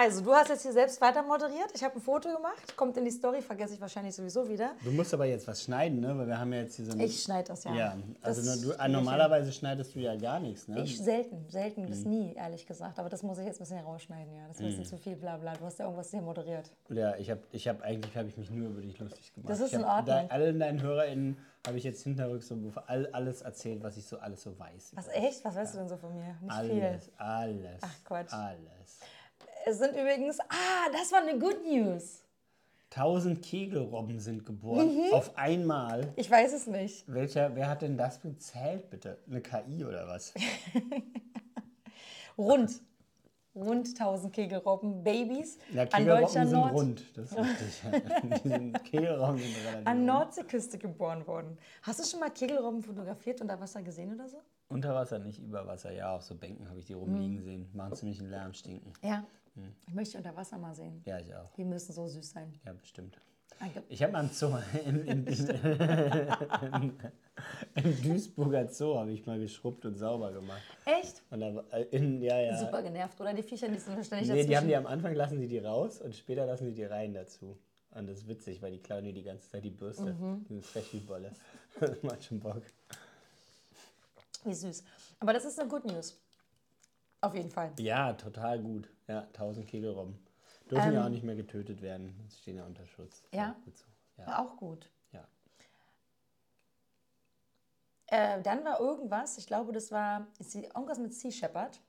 also du hast jetzt hier selbst weiter moderiert. Ich habe ein Foto gemacht, kommt in die Story, vergesse ich wahrscheinlich sowieso wieder. Du musst aber jetzt was schneiden, ne? Weil wir haben ja jetzt hier so eine. Ich schneide das ja. Ja, also Das du, normalerweise schneidest du ja gar nichts, ne? Ich selten, selten bis Mhm. nie, ehrlich gesagt. Aber das muss ich jetzt ein bisschen rausschneiden, ja. Das ist ein bisschen zu viel, bla bla. Du hast ja irgendwas hier moderiert. Ja, ich habe ich hab, eigentlich habe ich mich nur über dich lustig gemacht. Das ist in Ordnung. Da, allen deinen HörerInnen habe ich jetzt hinterrücks so all, alles erzählt, was ich so alles so weiß. Was, echt? Was weißt du denn so von mir? Nicht Alles, viel. alles. Ach, Quatsch. Alles. Es sind übrigens, ah, das war eine Good News. Tausend Kegelrobben sind geboren. Mhm. Auf einmal. Ich weiß es nicht. Welcher, wer hat denn das gezählt, bitte? Eine KI oder was? Rund. Rund 1000 Kegelrobben, Babys Ja, an Kegelrobben deutscher sind Nord rund. Das ist richtig. Sind- Kegelrobben sind an. Nordseeküste geboren worden. Hast du schon mal Kegelrobben fotografiert unter Wasser gesehen oder so? Unter Wasser, nicht über Wasser. Ja, auf so Bänken habe ich die rumliegen sehen. Machen ziemlich einen Lärm, stinken. Ja. Hm. Ich möchte unter Wasser mal sehen. Ja, ich auch. Die müssen so süß sein. Ja, bestimmt. Ich habe mal im Zoo, in, in, in, im Duisburger Zoo habe ich mal geschrubbt und sauber gemacht. Echt? Und da, äh, in, ja, ja. Super genervt, oder? Die Viecher, die sind ständig Nee, die haben dazwischen. die am Anfang lassen die die raus und später lassen die die rein dazu. Und das ist witzig, weil die klauen dir die ganze Zeit die Bürste. Mhm. Die sind frech wie Bolle. Das macht schon Bock. Wie süß. Aber das ist eine Good News. Auf jeden Fall. Ja, total gut. Ja, 1000 Kegelrobben. Dürfen ja auch nicht mehr getötet werden. Das stehen ja unter Schutz. Ähm. Ja? gut so. Ja. War auch gut. ja. Äh, dann war irgendwas, ich glaube, das war irgendwas mit Sea Shepherd.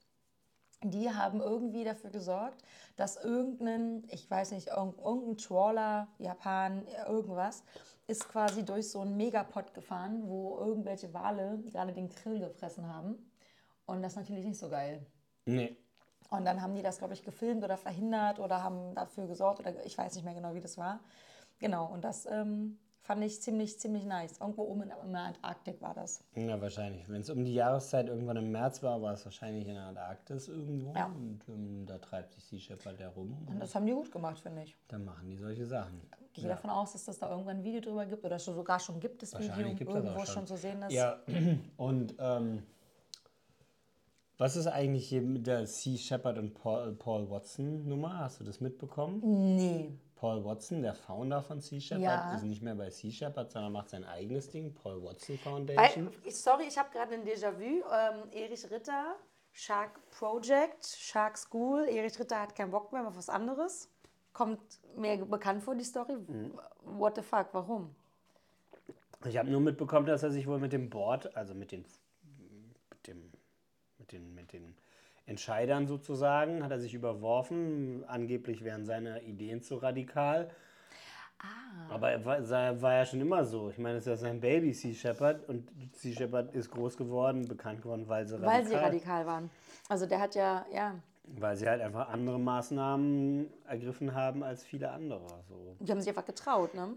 Die haben irgendwie dafür gesorgt, dass irgendein, ich weiß nicht, irgend- irgendein Trawler, Japan, irgendwas, ist quasi durch so einen Megapod gefahren, wo irgendwelche Wale gerade den Krill gefressen haben. Und das ist natürlich nicht so geil. Nee. Und dann haben die das, glaube ich, gefilmt oder verhindert oder haben dafür gesorgt oder ich weiß nicht mehr genau, wie das war. Genau, und das ähm, fand ich ziemlich, ziemlich nice. Irgendwo oben in, in der Antarktik war das. Ja, wahrscheinlich. Wenn es um die Jahreszeit irgendwann im März war, war es wahrscheinlich in der Antarktis irgendwo. Ja. Und ähm, da treibt sich Sea Shepherd herum. Und das haben die gut gemacht, finde ich. Dann machen die solche Sachen. Gehe davon aus, dass das da irgendwann ein Video drüber gibt oder schon sogar schon gibt, Video es das irgendwo schon. schon. zu sehen ist. Ja, und ähm, was ist eigentlich hier mit der Sea Shepherd und Paul, Paul Watson Nummer? Hast du das mitbekommen? Nee. Paul Watson, der Founder von Sea Shepherd, Ja. ist nicht mehr bei Sea Shepherd, sondern macht sein eigenes Ding, Paul Watson Foundation. sorry, ich habe gerade ein Déjà-vu. Ähm, Erich Ritter, Shark Project, Shark School. Erich Ritter hat keinen Bock mehr auf was anderes. Kommt mir bekannt vor, die Story. Mhm. What the fuck, warum? Ich habe nur mitbekommen, dass er sich wohl mit dem Board, also mit den, mit dem, mit den, mit den Entscheidern sozusagen, hat er sich überworfen. Angeblich wären seine Ideen zu radikal. Aber er war, war ja schon immer so. Ich meine, es ist ja sein Baby, Sea Shepherd. Und Sea Shepherd ist groß geworden, bekannt geworden, weil sie radikal, Weil sie radikal waren. Also der hat ja, ja, weil sie halt einfach andere Maßnahmen ergriffen haben als viele andere. So. die haben sich einfach getraut, ne?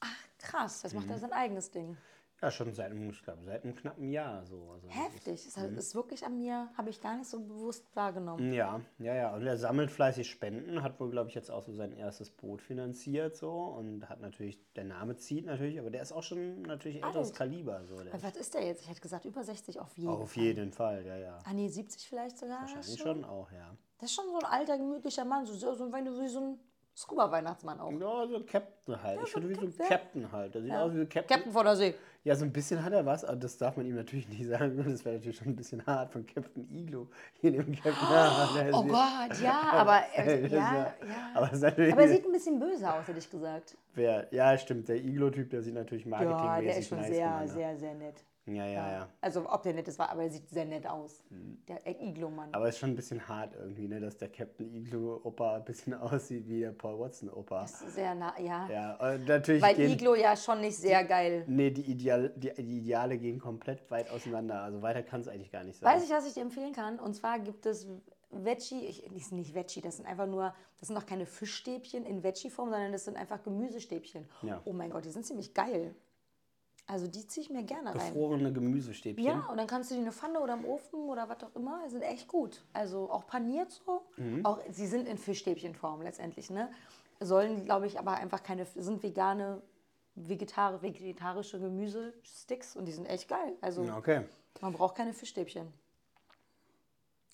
Ach, krass, Mhm. macht er sein eigenes Ding. Ja, schon seit, einem- ich glaube, seit einem knappen Jahr so. Also das ist- Heftig. Das ist wirklich an mir, habe ich gar nicht so bewusst wahrgenommen. Ja, ja, ja. Und er sammelt fleißig Spenden, hat wohl, glaube ich, jetzt auch so sein erstes Boot finanziert so und hat natürlich, der Name zieht natürlich, aber der ist auch schon natürlich älteres Alt. Kaliber. So. Der Was ist der jetzt? Ich hätte gesagt, über 60 auf jeden auf Fall. jeden Fall, ja, ja. Ah, nee, 70 vielleicht sogar. Wahrscheinlich schon. schon auch, ja. Das ist schon so ein alter, gemütlicher Mann, so, so, so, wie so ein Scuba-Weihnachtsmann auch. Ja, so ein Captain halt. ich so finde, wie so ein Captain, ja. Halt. Der sieht aus wie ein Captain. Captain von der See. Ja, so ein bisschen hat er was, aber das darf man ihm natürlich nicht sagen. Das wäre natürlich schon ein bisschen hart von Captain Iglo. Hier dem Captain. Oh Gott, ja, aber äh, ja, ja- ja. Aber, Aber er sieht ein bisschen böse aus, hätte ich gesagt. wer, ja, stimmt. Der Iglo-Typ, der sieht natürlich Ja, marketingmäßig der ist schon nice sehr, gemacht, ne? sehr, sehr nett. Ja, ja, ja. Also ob der nett ist, war, aber er sieht sehr nett aus. Der Iglo-Mann. Aber es ist schon ein bisschen hart irgendwie, ne, dass der Captain Iglo-Opa ein bisschen aussieht wie der Paul Watson-Opa. Sehr nah, ja. Ja, natürlich Weil gehen, Iglo ja schon nicht sehr geil. Nee, die, Ideal, die, die Ideale gehen komplett weit auseinander. Also weiter kann es eigentlich gar nicht sein. Weiß ich, was ich dir empfehlen kann? Und zwar gibt es Veggie, ich, die sind nicht Veggie, das sind einfach nur, das sind auch keine Fischstäbchen in Veggie-Form, sondern das sind einfach Gemüsestäbchen. Ja. Oh mein Gott, die sind ziemlich geil. Also die ziehe ich mir gerne rein. Gefrorene Gemüsestäbchen. Ja, und dann kannst du die in eine Pfanne oder im Ofen oder was auch immer. Die sind echt gut. Also auch paniert so. Mhm. Auch, sie sind in Fischstäbchenform letztendlich. Ne? Sollen, glaube ich, aber einfach keine, sind vegane, vegetari vegetarische Gemüsesticks und die sind echt geil. Also Okay. man braucht keine Fischstäbchen.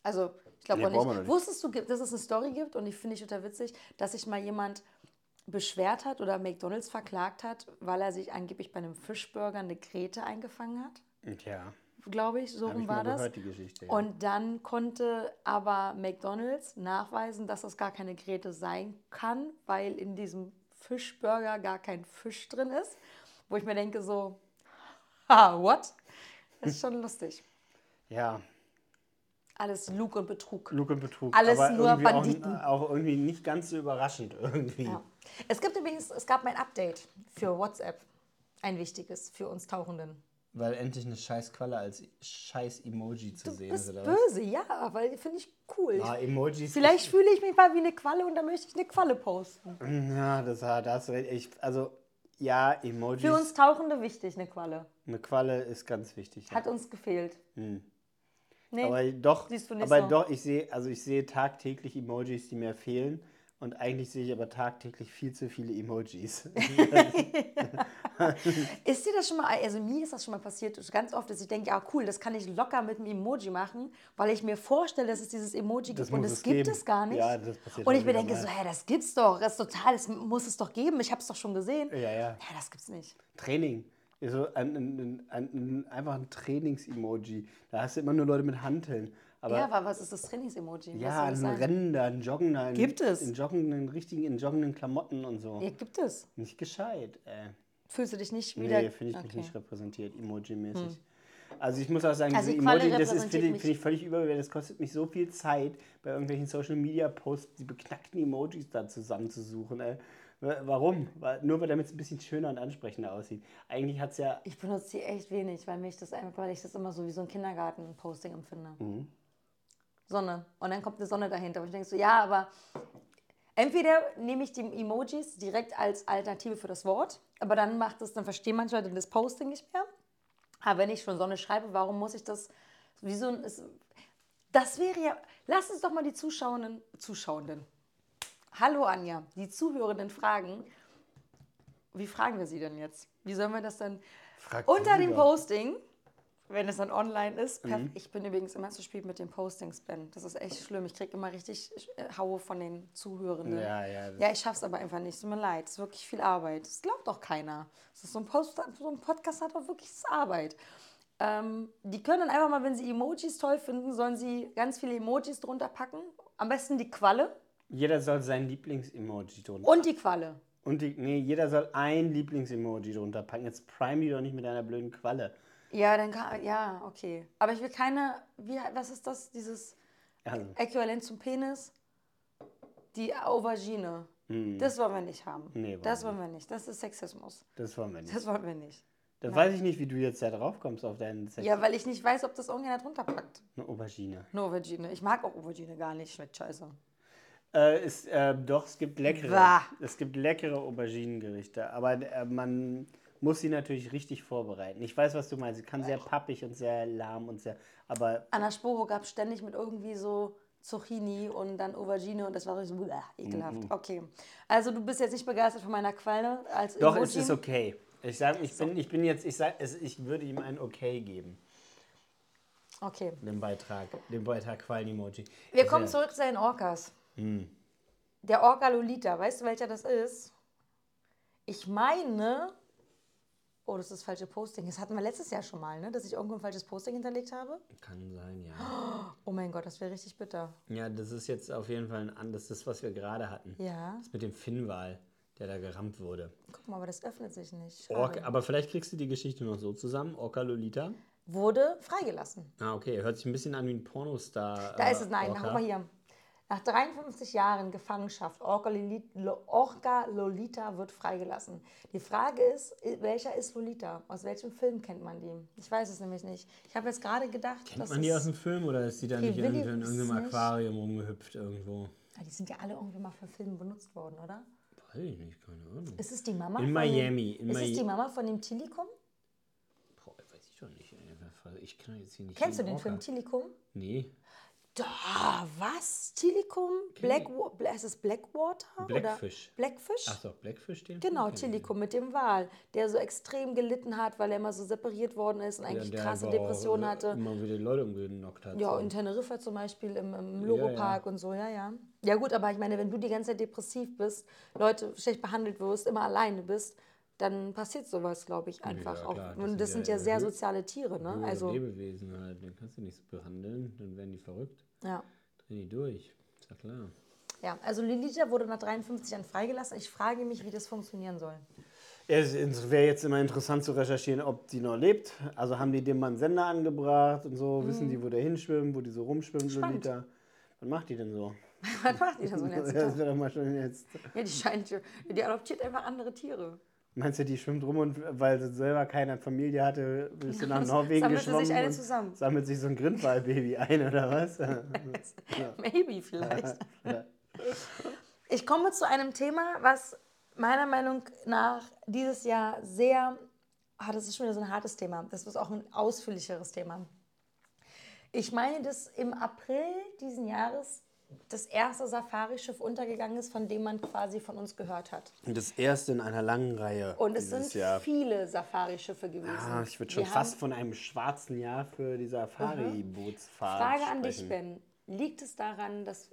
Also, ich glaube Nee, auch nicht. Wusstest du, dass es eine Story gibt und ich finde ich total witzig, dass sich mal jemand beschwert hat oder McDonalds verklagt hat, weil er sich angeblich bei einem Fischburger eine Grete eingefangen hat? Ja, Glaube ich, so rum war das. gehört, die Geschichte. Ja. Und dann konnte aber McDonalds nachweisen, dass das gar keine Grete sein kann, weil in diesem Fischburger gar kein Fisch drin ist. Wo ich mir denke so, ha, what? Das ist schon lustig. ja, Alles Lug und Betrug. Lug und Betrug. Alles nur Banditen. Auch, auch irgendwie nicht ganz so überraschend irgendwie. Ja. Es gibt übrigens, es gab mein Update für WhatsApp. Ein wichtiges für uns Tauchenden. Weil endlich eine scheiß Qualle als scheiß Emoji zu Du sehen bist ist, oder was? böse, ja, weil finde ich cool. Ah, Emojis. Vielleicht fühle ich mich mal wie eine Qualle und dann möchte ich eine Qualle posten. Ja, das hat das recht. Ich, also, ja, Emojis. Für uns Tauchende wichtig, eine Qualle. Eine Qualle ist ganz wichtig. Ja. Hat uns gefehlt. Nee, Hm. aber doch, siehst du nicht aber so. doch, ich sehe, also ich sehe tagtäglich Emojis, die mir fehlen. Und eigentlich sehe ich aber tagtäglich viel zu viele Emojis. ist dir das schon mal, also mir ist das schon mal passiert, ganz oft, dass ich denke, ja cool, das kann ich locker mit einem Emoji machen, weil ich mir vorstelle, dass es dieses Emoji Das gibt und es gibt es gar nicht. Ja, das passiert und ich mir denke mal. so, hä, das gibt's doch, das ist total, das muss es doch geben, ich habe es doch schon gesehen. ja, ja. Ja, das gibt's nicht. Training. So ein, ein, ein, ein, einfach ein Trainings-Emoji. Da hast du immer nur Leute mit Hanteln. Aber ja, aber was ist das Trainings-Emoji? Ja, ein? Rennender, ein Joggender. ein- Gibt es? In joggenden, richtigen, in joggenden Klamotten und so. Ja, gibt es. Nicht gescheit, ey. Fühlst du dich nicht wieder? Nee, finde ich mich Okay. Hm. nicht repräsentiert, Emoji-mäßig. Also ich muss auch sagen, Also diese Emoji, das ist, finde ich, mich. finde ich völlig überbewertet. Das kostet mich so viel Zeit, bei irgendwelchen Social-Media-Posts die beknackten Emojis da zusammenzusuchen. Ey. Wa- Warum? Nur weil damit es ein bisschen schöner und ansprechender aussieht. Eigentlich hat es ja... Ich benutze die echt wenig, weil mich das einfach, weil ich das immer so wie so ein Kindergarten-Posting empfinde. Mhm. Sonne. Und dann kommt eine Sonne dahinter. Und ich denke so, ja, aber entweder nehme ich die Emojis direkt als Alternative für das Wort, aber dann macht es, dann verstehen manche Leute das Posting nicht mehr. Aber wenn ich schon Sonne schreibe, warum muss ich das wie so ein. Es, das wäre ja. Lass uns doch mal die Zuschauenden. Zuschauenden. Hallo Anja, die Zuhörenden fragen. Wie fragen wir sie denn jetzt? Wie sollen wir das dann Frag unter dem. Posting, wenn es dann online ist? Mhm. Ich bin übrigens immer zu spät mit den Postings, Ben. Das ist echt schlimm. Ich kriege immer richtig äh, Haue von den Zuhörenden. Ja, ja. Ja, ich schaff's aber einfach nicht. Es tut mir leid. Es ist wirklich viel Arbeit. Das glaubt doch keiner. Das ist so, ein Post, so ein Podcast hat auch wirklich Arbeit. Ähm, die können dann einfach mal, wenn sie Emojis toll finden, sollen sie ganz viele Emojis drunter packen. Am besten die Qualle Jeder soll sein Lieblings-Emoji drunter. und die Qualle. Und die, nee, jeder soll ein Lieblings-Emoji drunter packen. Jetzt prime die doch nicht mit deiner blöden Qualle. Ja, dann kann, ja, okay. Aber ich will keine, wie, was ist das, dieses Also, Äquivalent zum Penis? Die Aubergine. Das wollen wir nicht haben. Nee, wollen das wir wollen wir nicht. Das ist Sexismus. das wollen wir nicht. Das wollen wir nicht. Da weiß ich nicht, wie du jetzt da drauf kommst auf deinen Sex. Ja, weil ich nicht weiß, ob das irgendjemand drunter packt. Eine Aubergine. Eine Aubergine. Ich mag auch Aubergine gar nicht. Schmeckt scheiße. Äh, ist, äh, doch, es gibt leckere. Bah. Es gibt leckere Auberginengerichte, aber äh, man muss sie natürlich richtig vorbereiten. Ich weiß, was du meinst. Sie kann sehr pappig und sehr lahm und sehr. Aber Anna Sporo gab es ständig mit irgendwie so Zucchini und dann Aubergine und das war so bläh, ekelhaft. Okay. Also du bist jetzt nicht begeistert von meiner Qualle als doch, Emoji? es ist okay. Ich sag, ich bin, ich bin jetzt, ich sag, ich würde ihm ein Okay geben, Okay. dem Beitrag, dem Beitrag Quallen-Emoji. Wir kommen zurück zu den Orcas. Hm. Der Orca Lolita, weißt du, welcher das ist? Ich meine, oh, das ist das falsche Posting. Das hatten wir letztes Jahr schon mal, ne? dass ich irgendwo ein falsches Posting hinterlegt habe. Kann sein, ja. Oh mein Gott, das wäre richtig bitter. Ja, das ist jetzt auf jeden Fall ein anderes, das, was wir gerade hatten. Ja. Das mit dem Finnwal, der da gerammt wurde. Guck mal, aber das öffnet sich nicht. Orca, aber vielleicht kriegst du die Geschichte noch so zusammen. Orca Lolita. Wurde freigelassen. Ah, okay. Hört sich ein bisschen an wie ein Pornostar. Da äh, ist es, nein, Orca. guck mal hier. Nach 53 Jahren Gefangenschaft, Orca Lolita, wird freigelassen. Die Frage ist, welcher ist Lolita? Aus welchem Film kennt man die? Ich weiß es nämlich nicht. Ich habe jetzt gerade gedacht, Kennt man die aus dem Film oder ist die da nicht in, irgendeinem. Aquarium rumgehüpft irgendwo? Ah, die sind ja alle irgendwie mal für Filme benutzt worden, oder? Weiß ich nicht, keine Ahnung. Ist es die Mama In von Miami, Dem, in ist es Mi- die Mama von dem Tilikum? Boah, weiß ich doch nicht. Ich kann jetzt hier nicht Kennst du den Film Orca. Tilikum? Nee. Da, was? Tilikum? Black, ist es Blackwater? Blackfish. Oder Blackfish? Ach so, Blackfish den Genau. Tilikum mit dem Wal, der so extrem gelitten hat, weil er immer so separiert worden ist und eigentlich Der krasse Depressionen hatte. Immer wieder Leute umgenockt hat. Ja, so. in Teneriffa zum Beispiel, im, im Ja, Logopark ja. und so, ja, ja. Ja gut, aber ich meine, wenn du die ganze Zeit depressiv bist, Leute schlecht behandelt wirst, immer alleine bist, dann passiert sowas, glaube ich, einfach Ja, auch. das und sind das sind ja ja sehr soziale Tiere, ne? Höhere Also, Lebewesen halt, dann kannst du nicht so behandeln, dann werden die verrückt. ja. Drehen die durch. Ist ja klar. Ja, also Lilita wurde nach 53 Jahren freigelassen. Ich frage mich, wie das funktionieren soll. Es wäre jetzt immer interessant zu recherchieren, ob die noch lebt. Also haben die dem mal einen Sender angebracht und so, wissen die, wo der hinschwimmt, wo die so rumschwimmt, Mhm. Spannend. Lolita. Was macht die denn so? Was macht die da so Ja, jetzt? das wäre doch mal schon jetzt. Ja, die scheint, die adoptiert einfach andere Tiere. Meinst du, die schwimmt rum und weil sie selber keine Familie hatte, bist du nach Norwegen sammelt sie sich geschwommen eine und zusammen. sammelt sich so ein Grindwalbaby ein oder was? Maybe vielleicht. Ich komme zu einem Thema, was meiner Meinung nach dieses Jahr sehr, ah, das ist schon wieder so ein hartes Thema, das ist auch ein ausführlicheres Thema. Ich meine, dass im April diesen Jahres das erste Safari-Schiff untergegangen ist, von dem man quasi von uns gehört hat. Und das erste in einer langen Reihe. Und es sind Jahr. viele Safari-Schiffe gewesen. Ah, ich würde schon Wir fast von einem schwarzen Jahr für die Safari-Bootsfahrt Frage an dich, sprechen. Ben. Liegt es daran, dass,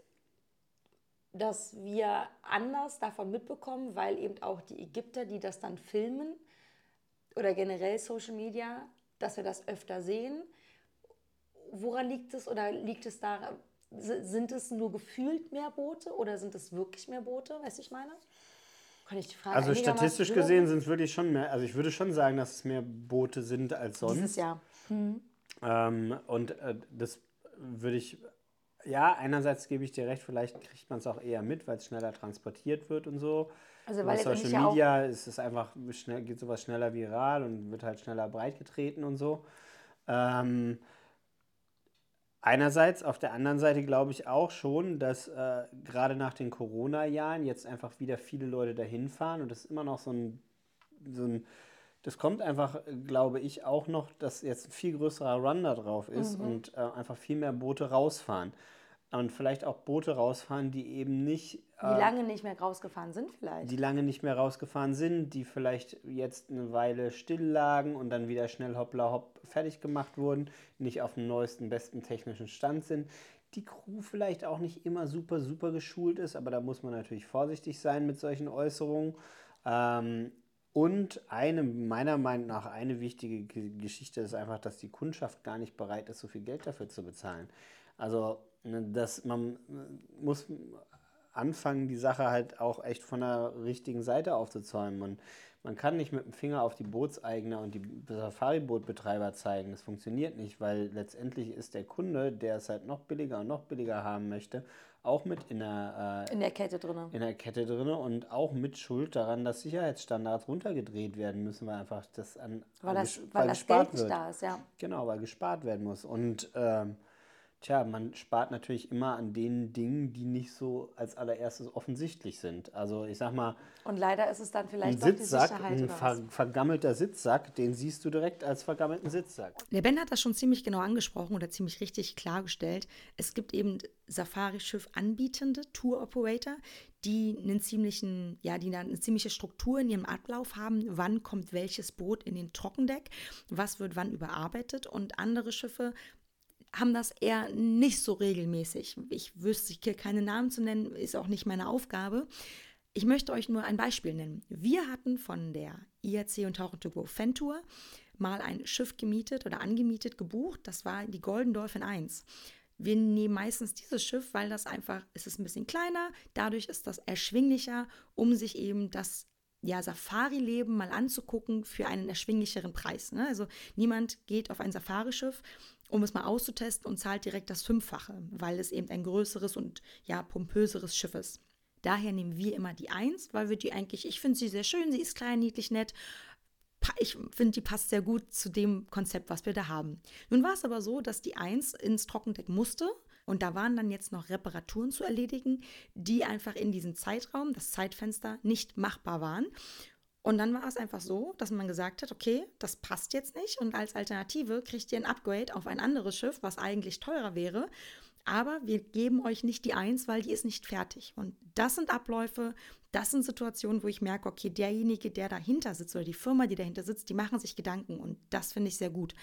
dass wir anders davon mitbekommen, weil eben auch die Ägypter, die das dann filmen, oder generell Social Media, dass wir das öfter sehen? Woran liegt es oder liegt es daran, sind es nur gefühlt mehr Boote oder sind es wirklich mehr Boote? Weißt du, ich meine? Kann ich die Frage Also statistisch gesehen sind es wirklich schon mehr, also ich würde schon sagen, dass es mehr Boote sind als sonst. Dieses Jahr. Ähm, und äh, das würde ich, ja, einerseits gebe ich dir recht, vielleicht kriegt man es auch eher mit, weil es schneller transportiert wird und so. Also, weil Social letztendlich ja Media ist es einfach, schnell, geht sowas schneller viral und wird halt schneller breitgetreten und so. Ähm, einerseits, auf der anderen Seite glaube ich auch schon, dass äh, gerade nach den Corona-Jahren jetzt einfach wieder viele Leute dahin fahren und das ist immer noch so ein, so ein das kommt einfach, glaube ich, auch noch, dass jetzt ein viel größerer Run da drauf ist Mhm. und äh, einfach viel mehr Boote rausfahren. Und vielleicht auch Boote rausfahren, die eben nicht Die lange nicht mehr rausgefahren sind vielleicht. die lange nicht mehr rausgefahren sind, die vielleicht jetzt eine Weile still lagen und dann wieder schnell hoppla hopp fertig gemacht wurden, nicht auf dem neuesten, besten technischen Stand sind. Die Crew vielleicht auch nicht immer super, super geschult ist, aber da muss man natürlich vorsichtig sein mit solchen Äußerungen. Ähm, und eine, meiner Meinung nach, eine wichtige Ge- Geschichte ist einfach, dass die Kundschaft gar nicht bereit ist, so viel Geld dafür zu bezahlen. Also, dass man äh, muss anfangen, die Sache halt auch echt von der richtigen Seite aufzuzäumen. Man, man kann nicht mit dem Finger auf die Bootseigner und die Safari-Bootbetreiber zeigen. Das funktioniert nicht, weil letztendlich ist der Kunde, der es halt noch billiger und noch billiger haben möchte, auch mit in der, äh, in der Kette drin. in der Kette drin und auch mit Schuld daran, dass Sicherheitsstandards runtergedreht werden müssen, weil einfach das an Weil das, ges- weil das Geld nicht da ist, ja. Genau, weil gespart werden muss. Und ähm, tja, man spart natürlich immer an den Dingen, die nicht so als allererstes offensichtlich sind. Also ich sag mal, Und leider ist es dann ein vielleicht doch die Sitzsack, Sicherheit ein ver vergammelter Sitzsack, den siehst du direkt als vergammelten Sitzsack. Der Ben hat das schon ziemlich genau angesprochen oder ziemlich richtig klargestellt. Es gibt eben Safari-Schiff anbietende Tour-Operator, die einen ziemlichen, ja, die eine ziemliche Struktur in ihrem Ablauf haben. Wann kommt welches Boot in den Trockendeck? Was wird wann überarbeitet? Und andere Schiffe haben das eher nicht so regelmäßig. Ich wüsste hier keine Namen zu nennen, ist auch nicht meine Aufgabe. Ich möchte euch nur ein Beispiel nennen. Wir hatten von der IRC und Tauchen to Go Fan Tour mal ein Schiff gemietet oder angemietet, gebucht. Das war die Golden Dolphin 1. Wir nehmen meistens dieses Schiff, weil das einfach, es ist ein bisschen kleiner, dadurch ist das erschwinglicher, um sich eben das ja, Safari-Leben mal anzugucken für einen erschwinglicheren Preis. Ne? Also niemand geht auf ein Safari-Schiff, um es mal auszutesten und zahlt direkt das Fünffache, weil es eben ein größeres und ja, pompöseres Schiff ist. Daher nehmen wir immer die Eins, weil wir die eigentlich, ich finde sie sehr schön, sie ist klein, niedlich, nett. Ich finde, die passt sehr gut zu dem Konzept, was wir da haben. Nun war es aber so, dass die Eins ins Trockendeck musste und da waren dann jetzt noch Reparaturen zu erledigen, die einfach in diesem Zeitraum, das Zeitfenster, nicht machbar waren. Und dann war es einfach so, dass man gesagt hat, okay, das passt jetzt nicht und als Alternative kriegt ihr ein Upgrade auf ein anderes Schiff, was eigentlich teurer wäre. Aber wir geben euch nicht die Eins, weil die ist nicht fertig. Und das sind Abläufe, das sind Situationen, wo ich merke, okay, derjenige, der dahinter sitzt oder die Firma, die dahinter sitzt, die machen sich Gedanken und das finde ich sehr gut.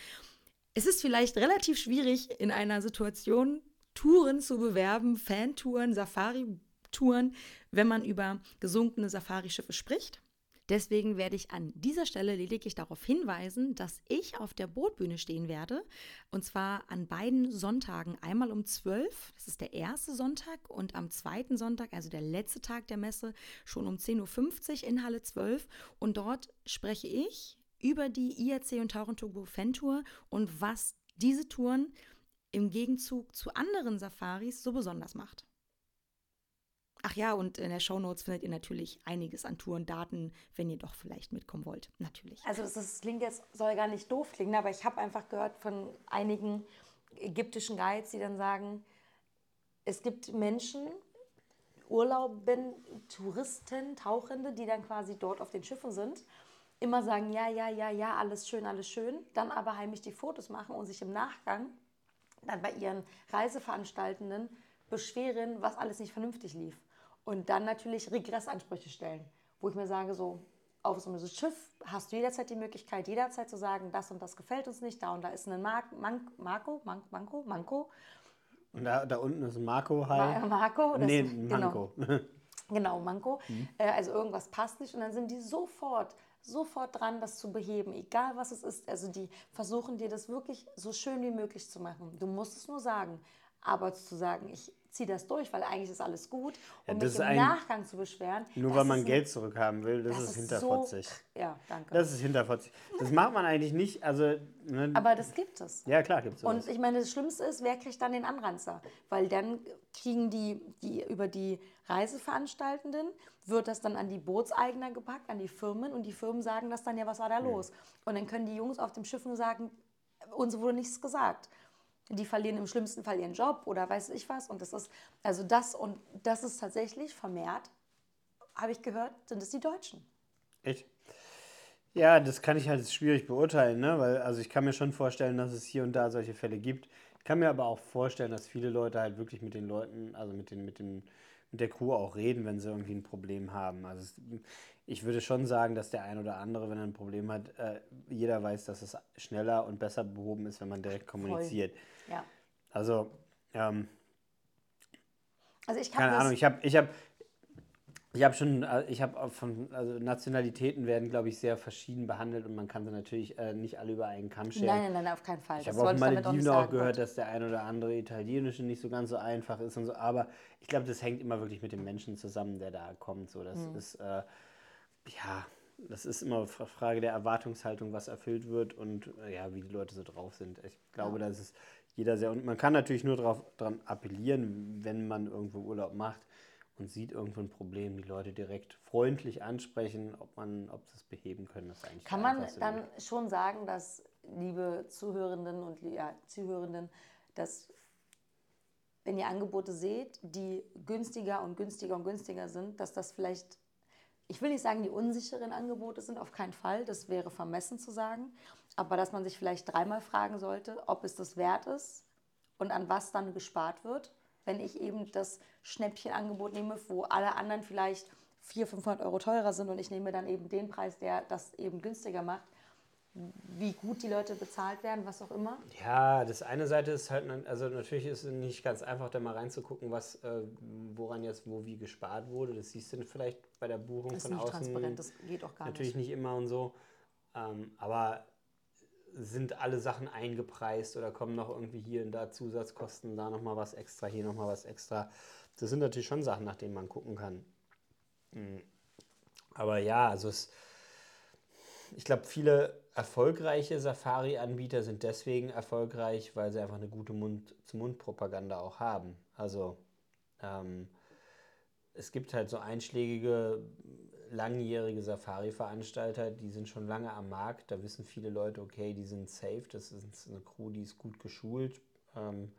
Es ist vielleicht relativ schwierig in einer Situation Touren zu bewerben, Fantouren, Safari-Touren, wenn man über gesunkene Safari-Schiffe spricht. Deswegen werde ich an dieser Stelle lediglich darauf hinweisen, dass ich auf der Bootbühne stehen werde. Und zwar an beiden Sonntagen. Einmal um 12, das ist der erste Sonntag, und am zweiten Sonntag, also der letzte Tag der Messe, schon um 10.50 Uhr in Halle 12. Und dort spreche ich über die IRC und Tauchenturbo Fan Tour und was diese Touren im Gegenzug zu anderen Safaris so besonders macht. Ach ja, und in der Show Notes findet ihr natürlich einiges an Tourendaten, wenn ihr doch vielleicht mitkommen wollt. Natürlich. Also das, ist, das klingt jetzt, soll gar nicht doof klingen, aber ich habe einfach gehört von einigen ägyptischen Guides, die dann sagen, es gibt Menschen, Urlauben, Touristen, Tauchende, die dann quasi dort auf den Schiffen sind, immer sagen, ja, ja, ja, ja, alles schön, alles schön, dann aber heimlich die Fotos machen und sich im Nachgang dann bei ihren Reiseveranstaltenden beschweren, was alles nicht vernünftig lief und dann natürlich Regressansprüche stellen, wo ich mir sage, so auf so einem Schiff hast du jederzeit die Möglichkeit, jederzeit zu sagen, das und das gefällt uns nicht, da und da ist ein Mark, Mank, Marco, Mank, Manko, Manko. Und da, da unten ist ein Marco halt. Marco? Das, nee, Manko. Genau, genau Manko. Mhm. Äh, also irgendwas passt nicht und dann sind die sofort sofort dran, das zu beheben, egal was es ist. Also die versuchen dir das wirklich so schön wie möglich zu machen. Du musst es nur sagen. Aber zu sagen, ich ziehe das durch, weil eigentlich ist alles gut ja, und mich im Nachgang zu beschweren. Nur weil man Geld zurückhaben will, das, das ist, hinterfotzig. So, ja, danke. Das ist hinterfotzig. Das macht man eigentlich nicht. Also, ne, Aber das gibt es. Ja, klar gibt es Und ich meine, das Schlimmste ist, wer kriegt dann den Anranzer? Weil dann kriegen die, die über die Reiseveranstaltenden, wird das dann an die Bootseigner gepackt, an die Firmen und die Firmen sagen das dann, ja, was war da los? Mhm. Und dann können die Jungs auf dem Schiff nur sagen, uns wurde nichts gesagt die verlieren im schlimmsten Fall ihren Job oder weiß ich was. Und das ist, also das und das ist tatsächlich vermehrt, habe ich gehört, sind es die Deutschen. Echt? Ja, das kann ich halt schwierig beurteilen, ne? Weil, also ich kann mir schon vorstellen, dass es hier und da solche Fälle gibt. Ich kann mir aber auch vorstellen, dass viele Leute halt wirklich mit den Leuten, also mit den, mit den, mit der Crew auch reden, wenn sie irgendwie ein Problem haben. Also es, ich würde schon sagen, dass der ein oder andere, wenn er ein Problem hat, äh, jeder weiß, dass es schneller und besser behoben ist, wenn man direkt kommuniziert. Ja. Also, ähm, also ich keine Ahnung, ich habe ich hab, ich hab schon, äh, ich habe von, also Nationalitäten werden, glaube ich, sehr verschieden behandelt und man kann sie natürlich äh, nicht alle über einen Kamm scheren. Nein, nein, nein, auf keinen Fall. Ich habe auch Malediven auch gehört, dass der ein oder andere Italienische nicht so ganz so einfach ist und so, aber ich glaube, das hängt immer wirklich mit dem Menschen zusammen, der da kommt. So, das mhm. ist äh, ja, das ist immer eine Frage der Erwartungshaltung, was erfüllt wird und äh, ja, wie die Leute so drauf sind. Ich glaube, ja. dass es jeder sehr. Und man kann natürlich nur daran appellieren, wenn man irgendwo Urlaub macht und sieht irgendwo ein Problem, die Leute direkt freundlich ansprechen, ob man, ob sie es beheben können. Das eigentlich kann man dann Weg. schon sagen, dass, liebe Zuhörenden und ja, Zuhörenden, dass wenn ihr Angebote seht, die günstiger und günstiger und günstiger sind, dass das vielleicht ich will nicht sagen, die unsicheren Angebote sind auf keinen Fall, das wäre vermessen zu sagen, aber dass man sich vielleicht dreimal fragen sollte, ob es das wert ist und an was dann gespart wird, wenn ich eben das Schnäppchenangebot nehme, wo alle anderen vielleicht 400, 500 Euro teurer sind und ich nehme dann eben den Preis, der das eben günstiger macht wie gut die Leute bezahlt werden, was auch immer? Ja, das eine Seite ist halt, also natürlich ist es nicht ganz einfach, da mal reinzugucken, was, äh, woran jetzt wo wie gespart wurde. Das siehst du vielleicht bei der Buchung das von außen. Das ist transparent, das geht auch gar natürlich nicht. nicht immer und so. Ähm, aber sind alle Sachen eingepreist oder kommen noch irgendwie hier und da Zusatzkosten, da nochmal was extra, hier nochmal was extra. Das sind natürlich schon Sachen, nach denen man gucken kann. Mhm. Aber ja, also es, ich glaube, viele erfolgreiche Safari-Anbieter sind deswegen erfolgreich, weil sie einfach eine gute Mund-zu-Mund-Propaganda auch haben. Also ähm, es gibt halt so einschlägige, langjährige Safari-Veranstalter, die sind schon lange am Markt. Da wissen viele Leute, okay, die sind safe, das ist eine Crew, die ist gut geschult. Ähm,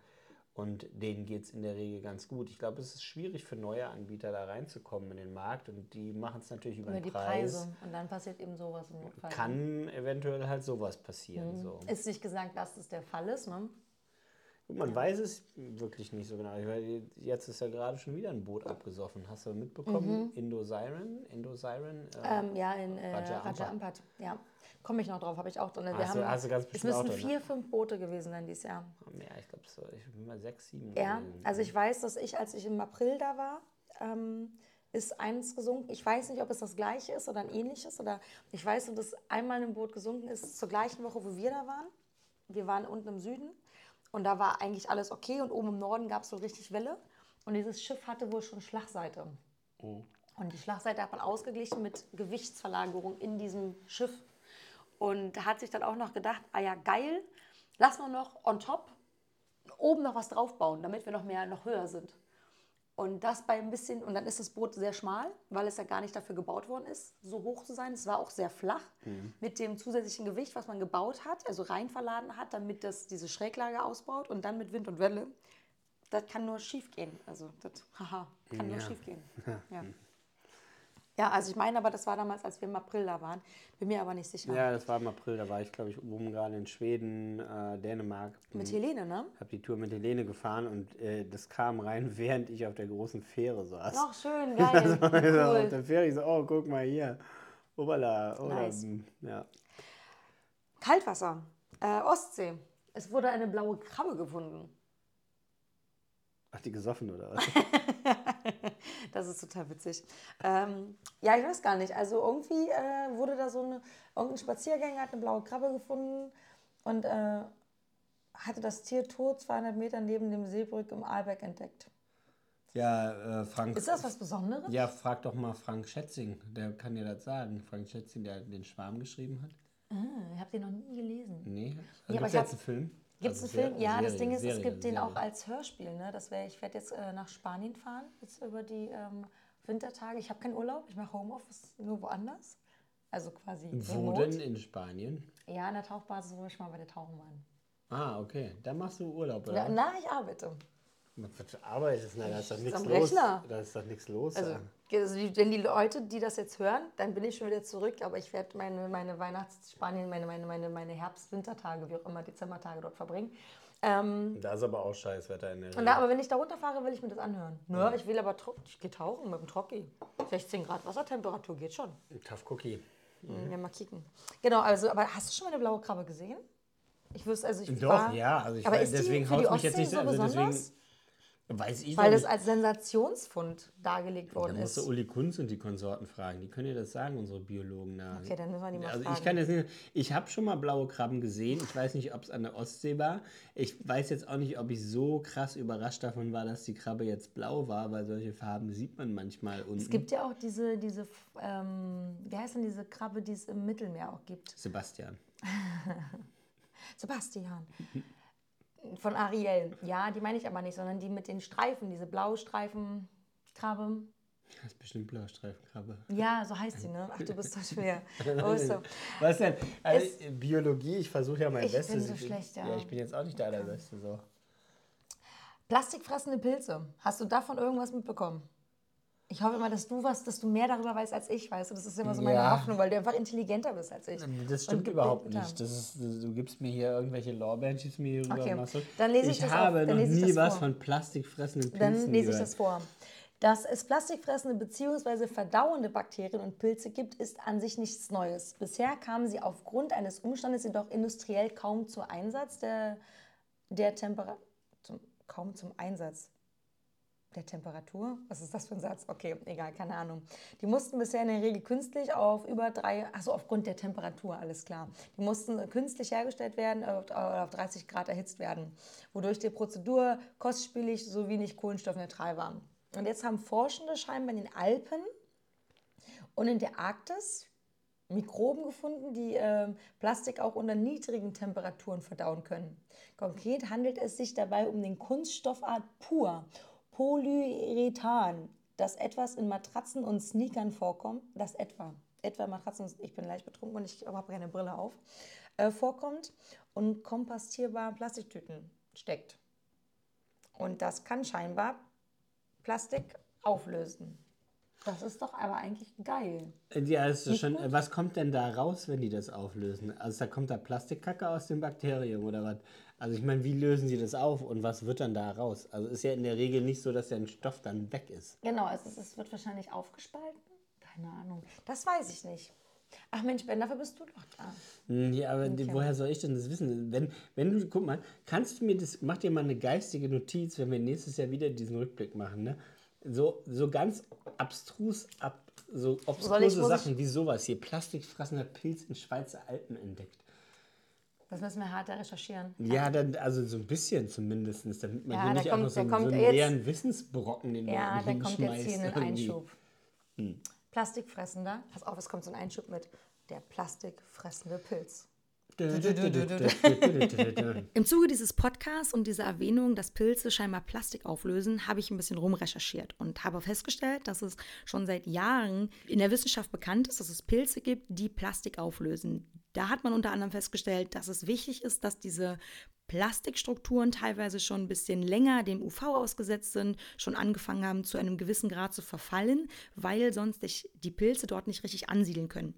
und denen geht es in der Regel ganz gut. Ich glaube, es ist schwierig für neue Anbieter da reinzukommen in den Markt und die machen es natürlich über, über den die Preis. Preise. Und dann passiert eben sowas im Notfall. Kann eventuell halt sowas passieren. Mhm. So. Ist nicht gesagt, dass das der Fall ist, ne? Man ja. weiß es wirklich nicht so genau. Jetzt ist ja gerade schon wieder ein Boot abgesoffen. Hast du mitbekommen? Mhm. Indo-Siren? Indo-Siren? Äh, ähm, ja, in äh, Raja, Raja Ampat. Ja. Komme ich noch drauf, habe ich auch drin. Wir hast, haben, du, hast du ganz es müssen drin, vier, ne? fünf Boote gewesen sein dieses Jahr. Ja, ich glaube so. Ich bin mal sechs, sieben. Ja, gewesen. also ich weiß, dass ich, als ich im April da war, ähm, ist eins gesunken. Ich weiß nicht, ob es das gleiche ist oder ein ähnliches. Oder ich weiß, dass einmal ein Boot gesunken ist zur gleichen Woche, wo wir da waren. Wir waren unten im Süden und da war eigentlich alles okay. Und oben im Norden gab es so richtig Welle. Und dieses Schiff hatte wohl schon Schlagseite. Oh. Und die Schlagseite hat man ausgeglichen mit Gewichtsverlagerung in diesem Schiff. Und da hat sich dann auch noch gedacht, ah ja, geil, lass mal noch on top oben noch was draufbauen, damit wir noch mehr, noch höher sind. Und das bei ein bisschen, und dann ist das Boot sehr schmal, weil es ja gar nicht dafür gebaut worden ist, so hoch zu sein. Es war auch sehr flach mhm. mit dem zusätzlichen Gewicht, was man gebaut hat, also rein verladen hat, damit das diese Schräglage ausbaut und dann mit Wind und Welle. Das kann nur schief gehen. Also, das, haha, kann ja. nur schief gehen. Ja. Ja, also ich meine aber, das war damals, als wir im April da waren. Bin mir aber nicht sicher. Ja, das war im April. Da war ich, glaube ich, oben gerade in Schweden, äh, Dänemark. Mit Helene, ne? Habe die Tour mit Helene gefahren und äh, das kam rein, während ich auf der großen Fähre saß. Ach, schön, geil. also, cool. Auf der Fähre, ich so, oh, guck mal hier. Obala, oder, nice. ja. Kaltwasser, äh, Ostsee. Es wurde eine blaue Krabbe gefunden. Ach, die gesoffen oder was? das ist total witzig. Ähm, ja, ich weiß gar nicht. Also irgendwie äh, wurde da so eine, irgendein Spaziergänger hat eine blaue Krabbe gefunden und äh, hatte das Tier tot 200 Meter neben dem Seebrück im Aalbeck entdeckt. Ja, äh, Frank. Ist das was Besonderes? Ja, frag doch mal Frank Schätzing. Der kann dir das sagen. Frank Schätzing, der den Schwarm geschrieben hat. Ah, ich habe den noch nie gelesen. Nee. Also ja, aber jetzt einen Film? Gibt es also einen Film? Ja, Serie, das Ding ist, Serie, es gibt Serie. den auch als Hörspiel. Ne? Das wär, ich werde jetzt äh, nach Spanien fahren, jetzt über die ähm, Wintertage. Ich habe keinen Urlaub, ich mache Homeoffice nur woanders. Also quasi. Wo denn in Spanien? Ja, in der Tauchbasis, wo schon mal bei der Tauchen waren. Ah, okay. Dann machst du Urlaub, oder? Ja, na, ich arbeite. Was arbeitest du? Da ist doch nichts los. Da ist doch nichts los. Also, also, wenn die Leute, die das jetzt hören, dann bin ich schon wieder zurück. Aber ich werde meine, meine Weihnachts-Spanien, meine, meine, meine, meine Herbst-Wintertage, wie auch immer, Dezembertage dort verbringen. Ähm, da ist aber auch Scheißwetter in der und da, Aber wenn ich da runterfahre, will ich mir das anhören. Nö, ja. ich will aber, ich gehe tauchen mit dem Trocki. 16 Grad Wassertemperatur geht schon. Tough Cookie. Mhm. Ja, mal kicken. Genau, also, aber hast du schon mal eine blaue Krabbe gesehen? Ich wüsste, also ich Doch, war, ja, also ich aber weiß, deswegen haut mich jetzt nicht so also deswegen, Weiß ich Weil das als Sensationsfund dargelegt worden ist. Da musst du Uli Kunz und die Konsorten fragen. Die können dir das sagen, unsere Biologen. Da. Okay, dann müssen wir die mal also fragen. Ich, kann nicht, ich habe schon mal blaue Krabben gesehen. Ich weiß nicht, ob es an der Ostsee war. Ich weiß jetzt auch nicht, ob ich so krass überrascht davon war, dass die Krabbe jetzt blau war, weil solche Farben sieht man manchmal unten. Es gibt ja auch diese, diese ähm, wie heißt denn diese Krabbe, die es im Mittelmeer auch gibt? Sebastian. Sebastian. Von Ariel. Ja, die meine ich aber nicht, sondern die mit den Streifen, diese Blaustreifenkrabbe. Das ist bestimmt Blaustreifenkrabbe. Ja, so heißt sie, ne? Ach, du bist so schwer. Oh, so. Was denn? Also, Biologie, ich versuche ja mein ich Bestes. Ich bin so schlecht, ja. Ja, ich bin jetzt auch nicht der Allerbeste. So. Plastikfressende Pilze. Hast du davon irgendwas mitbekommen? Ich hoffe immer, dass du was, dass du mehr darüber weißt als ich, weißt du? Das ist immer so meine ja. Hoffnung, weil du einfach intelligenter bist als ich. Das stimmt überhaupt nicht. Das ist, du gibst mir hier irgendwelche Lorbeeren, schießt mir hier rüber. Okay. Machst Dann lese ich, ich das habe auf. noch nie was vor. von plastikfressenden Pilzen Dann lese ich das vor. Dass es plastikfressende bzw. verdauende Bakterien und Pilze gibt, ist an sich nichts Neues. Bisher kamen sie aufgrund eines Umstandes jedoch industriell kaum zum Einsatz der, der Temperatur. Kaum zum Einsatz der Temperatur? Was ist das für ein Satz? Okay, egal, keine Ahnung. Die mussten bisher in der Regel künstlich auf über drei, also aufgrund der Temperatur, alles klar. Die mussten künstlich hergestellt werden oder auf 30 Grad erhitzt werden, wodurch die Prozedur kostspielig sowie nicht kohlenstoffneutral war. Und jetzt haben Forschende scheinbar in den Alpen und in der Arktis Mikroben gefunden, die äh, Plastik auch unter niedrigen Temperaturen verdauen können. Konkret handelt es sich dabei um den Kunststoffart Pur, Polyurethan, das etwas in Matratzen und Sneakern vorkommt, das etwa, etwa Matratzen, ich bin leicht betrunken und ich habe keine Brille auf, äh, vorkommt und kompostierbare Plastiktüten steckt. Und das kann scheinbar Plastik auflösen. Das ist doch aber eigentlich geil. Ja, ist das schon, was kommt denn da raus, wenn die das auflösen? Also da kommt da Plastikkacke aus dem Bakterium oder was? Also ich meine, wie lösen sie das auf und was wird dann da raus? Also ist ja in der Regel nicht so, dass der Stoff dann weg ist. Genau, also es wird wahrscheinlich aufgespalten. Keine Ahnung. Das weiß ich nicht. Ach Mensch, Ben, dafür bist du doch da. Hm, Ja, aber die, woher soll ich denn das wissen? Wenn, wenn du, guck mal, kannst du mir das, mach dir mal eine geistige Notiz, wenn wir nächstes Jahr wieder diesen Rückblick machen, ne? So, so ganz abstrus, ab, so ich- obskuse muss ich- Sachen wie sowas hier. Plastikfressender Pilz in Schweizer Alpen entdeckt. Das müssen wir harter recherchieren. Ja, dann, also so ein bisschen zumindest, damit man Ja, hier da nicht kommt- einfach so, einen- so einen jetzt- leeren Wissensbrocken den Ja, da kommt jetzt hier ein. Einschub. Plastikfressender. Pass auf, es kommt so ein Einschub mit der plastikfressende Pilz. Im Zuge dieses Podcasts und dieser Erwähnung, dass Pilze scheinbar Plastik auflösen, habe ich ein bisschen rumrecherchiert und habe festgestellt, dass es schon seit Jahren in der Wissenschaft bekannt ist, dass es Pilze gibt, die Plastik auflösen. Da hat man unter anderem festgestellt, dass es wichtig ist, dass diese Plastikstrukturen teilweise schon ein bisschen länger dem UV ausgesetzt sind, schon angefangen haben, zu einem gewissen Grad zu verfallen, weil sonst die Pilze dort nicht richtig ansiedeln können.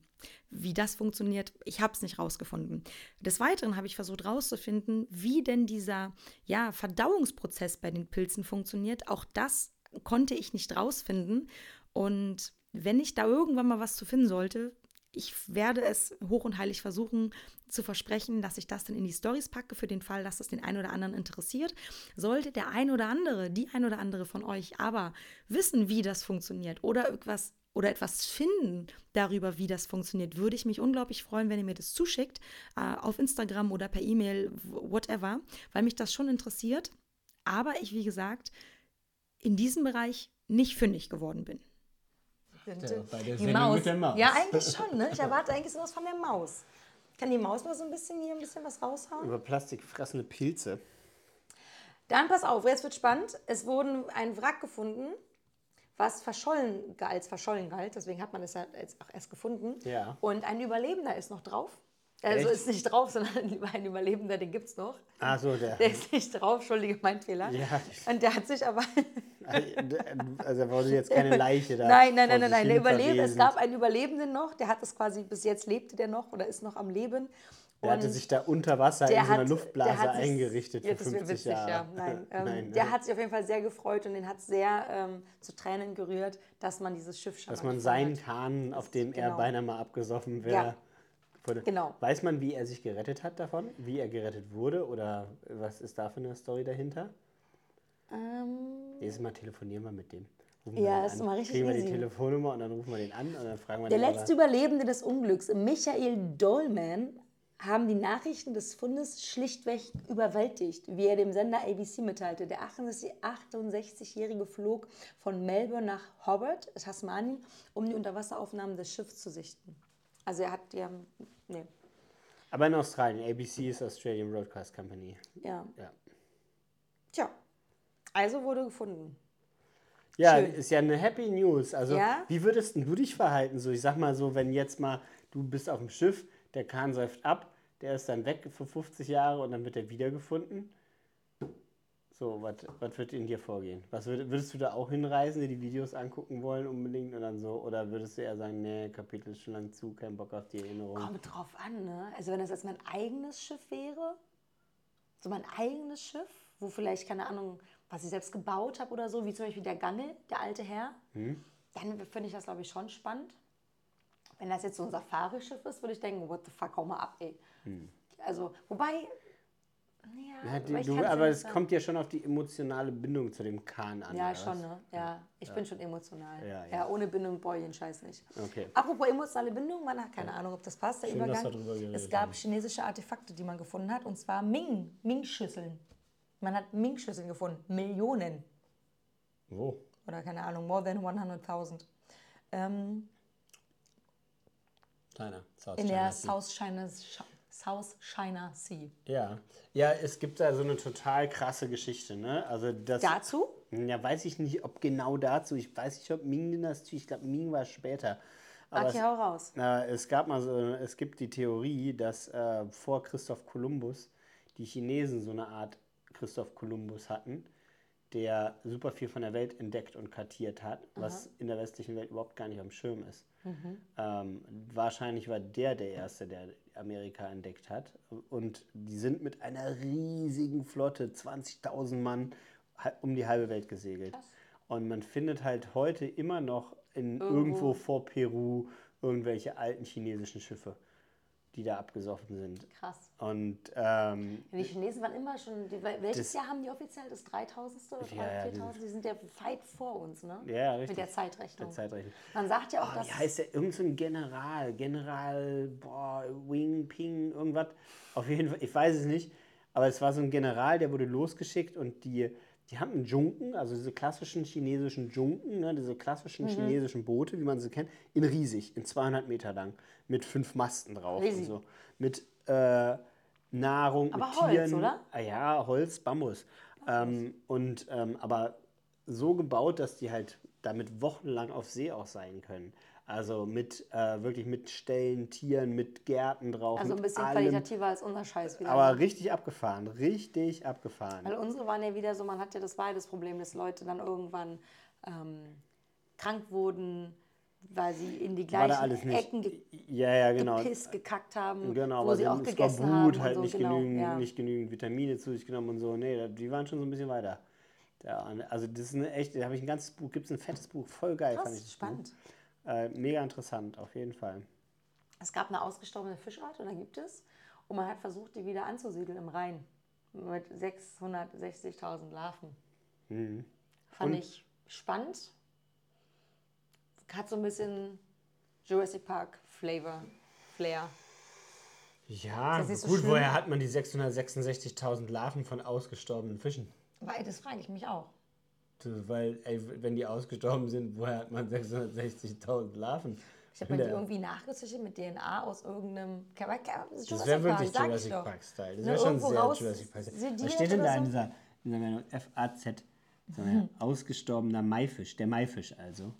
Wie das funktioniert, ich habe es nicht rausgefunden. Des Weiteren habe ich versucht herauszufinden, wie denn dieser ja, Verdauungsprozess bei den Pilzen funktioniert. Auch das konnte ich nicht rausfinden. Und wenn ich da irgendwann mal was zu finden sollte, ich werde es hoch und heilig versuchen zu versprechen, dass ich das dann in die Stories packe, für den Fall, dass das den einen oder anderen interessiert. Sollte der ein oder andere, die ein oder andere von euch aber wissen, wie das funktioniert oder etwas oder etwas finden darüber, wie das funktioniert, würde ich mich unglaublich freuen, wenn ihr mir das zuschickt, äh, auf Instagram oder per E-Mail, whatever, weil mich das schon interessiert. Aber ich, wie gesagt, in diesem Bereich nicht fündig geworden bin. bei der die Sendung Maus. mit der Maus. Ja, eigentlich schon, ne? Ich erwarte eigentlich sowas von der Maus. Kann die Maus mal so ein bisschen hier ein bisschen was raushauen? Über plastikfressende Pilze. Dann pass auf, jetzt wird spannend. Es wurden ein Wrack gefunden, was verschollen als verschollen galt. Deswegen hat man es ja jetzt auch erst gefunden. Ja. Und ein Überlebender ist noch drauf. Also Echt? ist nicht drauf, sondern ein Überlebender, den gibt es noch. Ach so, der. Der ist nicht drauf, entschuldige, mein Fehler. Ja. Und der hat sich aber. Also da wurde jetzt keine Leiche da. nein, nein, nein, nein, nein. Der Überlebende, es gab einen Überlebenden noch, der hat es quasi, bis jetzt lebte der noch oder ist noch am Leben. Der hatte sich da unter Wasser in so einer hat- Luftblase sich- eingerichtet ja, für das wäre 50 witzig, Jahre. Ja. Nein, ähm, Nein, der ne? hat sich auf jeden Fall sehr gefreut und den hat sehr ähm, zu Tränen gerührt, dass man dieses Schiff schon Dass man seinen. Kahn, auf dem er Genau. beinahe mal abgesoffen wäre. Ja. Genau. Weiß man, wie er sich gerettet hat davon? Wie er gerettet wurde? Oder was ist da für eine Story dahinter? Ähm, Nächstes Mal telefonieren wir mit dem. Rufen Ja, den ist immer richtig Kriegen wir die easy. Telefonnummer und dann rufen wir den an und dann fragen wir der letzte er- Überlebende des Unglücks, Michael Dolman, haben die Nachrichten des Fundes schlichtweg überwältigt, wie er dem Sender ABC mitteilte. Der 68 68-Jährige flog von Melbourne nach Hobart, Tasmanien, um die Unterwasseraufnahmen des Schiffs zu sichten. Also er hat, haben, nee, Aber in Australien. ABC ist Australian Broadcast Company. ja. Ja. Tja, also wurde gefunden. Ja, Schön. ist ja eine Happy News. Also, Ja? wie würdest du dich verhalten? So, ich sag mal so, wenn jetzt mal du bist auf dem Schiff, der Kahn säuft ab, der ist dann weg für 50 Jahre und dann wird er wiedergefunden. So, was wird in dir vorgehen? Was würd, würdest du da auch hinreisen, dir die Videos angucken wollen unbedingt und dann so? Oder würdest du eher sagen, nee, Kapitel ist schon lang zu, kein Bock auf die Erinnerung? Kommt drauf an, ne? Also wenn das jetzt mein eigenes Schiff wäre, so mein eigenes Schiff, wo vielleicht, keine Ahnung, was ich selbst gebaut habe oder so, wie zum Beispiel der Gangel, der alte Herr, dann finde ich das, glaube ich, schon spannend. Wenn das jetzt so ein Safari-Schiff ist, würde ich denken, what the fuck, hau mal ab, ey. Also, wobei, ja, Ja, die, du, ja aber es sagen. kommt ja schon auf die emotionale Bindung zu dem Kahn an. Ja, schon, ne? Ja, ich bin schon emotional. Ja, Ja, ja. ohne Bindung brauche ich den Scheiß nicht. Okay. Apropos emotionale Bindung, man hat keine Ahnung, ob das passt, der Schön, Übergang. es gab chinesische Artefakte, die man gefunden hat, und zwar Ming, Ming-Schüsseln. Man hat Ming-Schüsseln gefunden, Millionen. Wo? Oder keine Ahnung, more than 100.000. Ähm, China. South In China der Sea. South China, South China Sea. Ja. Ja, es gibt da so eine total krasse Geschichte, ne? Also das. Dazu? Ja, weiß ich nicht, ob genau dazu. Ich weiß nicht, ob Ming-Dynastie, ich glaube, Ming war später. Aber Okay, es, hau raus. äh, es gab mal so, es gibt die Theorie, dass äh, vor Christoph Kolumbus die Chinesen so eine Art Christoph Kolumbus hatten, der super viel von der Welt entdeckt und kartiert hat, was in der westlichen Welt überhaupt gar nicht am Schirm ist. Ähm, wahrscheinlich war der der Erste, der Amerika entdeckt hat. Und die sind mit einer riesigen Flotte, 20.000 Mann, um die halbe Welt gesegelt. Und man findet halt heute immer noch in irgendwo vor Peru irgendwelche alten chinesischen Schiffe, die da abgesoffen sind. Krass. Und ähm, Die Chinesen waren immer schon, die, welches Das- Jahr haben die offiziell? Das 3000. oder Ja, ja, 4000? Die sind ja weit vor uns, ne? ja, ja, richtig. Mit der Zeitrechnung. Der Zeitrechnung. Man sagt ja auch, Oh, dass wie heißt der? Irgend so ein General, General, boah, Wing, Ping, irgendwas. Auf jeden Fall, ich weiß es nicht. Aber es war so ein General, der wurde losgeschickt und die, die haben einen Junken, also diese klassischen chinesischen Junken, ne, diese Mhm. klassischen chinesischen Boote, wie man sie kennt, in riesig, in 200 Meter lang, mit fünf Masten drauf Riesig. und so. Mit äh, Nahrung, Aber mit Holz, Tieren. oder? Ah, ja, Holz, Bambus. Ähm, und ähm, aber so gebaut, dass die halt damit wochenlang auf See auch sein können. Also mit äh, wirklich mit Ställen, Tieren, mit Gärten drauf. also ein bisschen allem. qualitativer als unser Scheiß wieder. Aber ne? richtig abgefahren, richtig abgefahren. Weil unsere waren ja wieder so, man hat ja das beides Problem, dass Leute dann irgendwann ähm, krank wurden, weil sie in die War gleichen alles nicht. Ecken ge ja, ja, genau. gepisst, gekackt haben, Genau, wo aber sie auch haben gegessen Skorbut haben. halt und nicht, so, genau, genügend, ja. nicht genügend Vitamine zu sich genommen und so. Nee, die waren schon so ein bisschen weiter. Da, also das ist eine echt, da habe ich ein ganzes Buch, gibt es ein fettes Buch, voll geil, fand ich. Krass, das spannend. Buch. Äh, mega interessant, auf jeden Fall. Es gab eine ausgestorbene Fischart, oder gibt es, und man hat versucht, die wieder anzusiedeln im Rhein mit 660.000 Larven. Mhm. Fand Und- ich spannend. Hat so ein bisschen Jurassic Park Flavor, Flair. Ja, so gut, schlimm? woher hat man die 666.000 Larven von ausgestorbenen Fischen? Weil, das frage ich mich auch. Weil, ey, wenn die ausgestorben sind, woher hat man 660.000 Larven? Ich habe mir die irgendwie nachgezüchtet mit DNA aus irgendeinem. Das Das wäre wirklich Jurassic Park-Style. Das Ne, wäre schon sehr Jurassic Park-Style. Was steht denn da in dieser, in dieser Meldung? FAZ. So ein Ausgestorbener Maifisch. Der Maifisch also.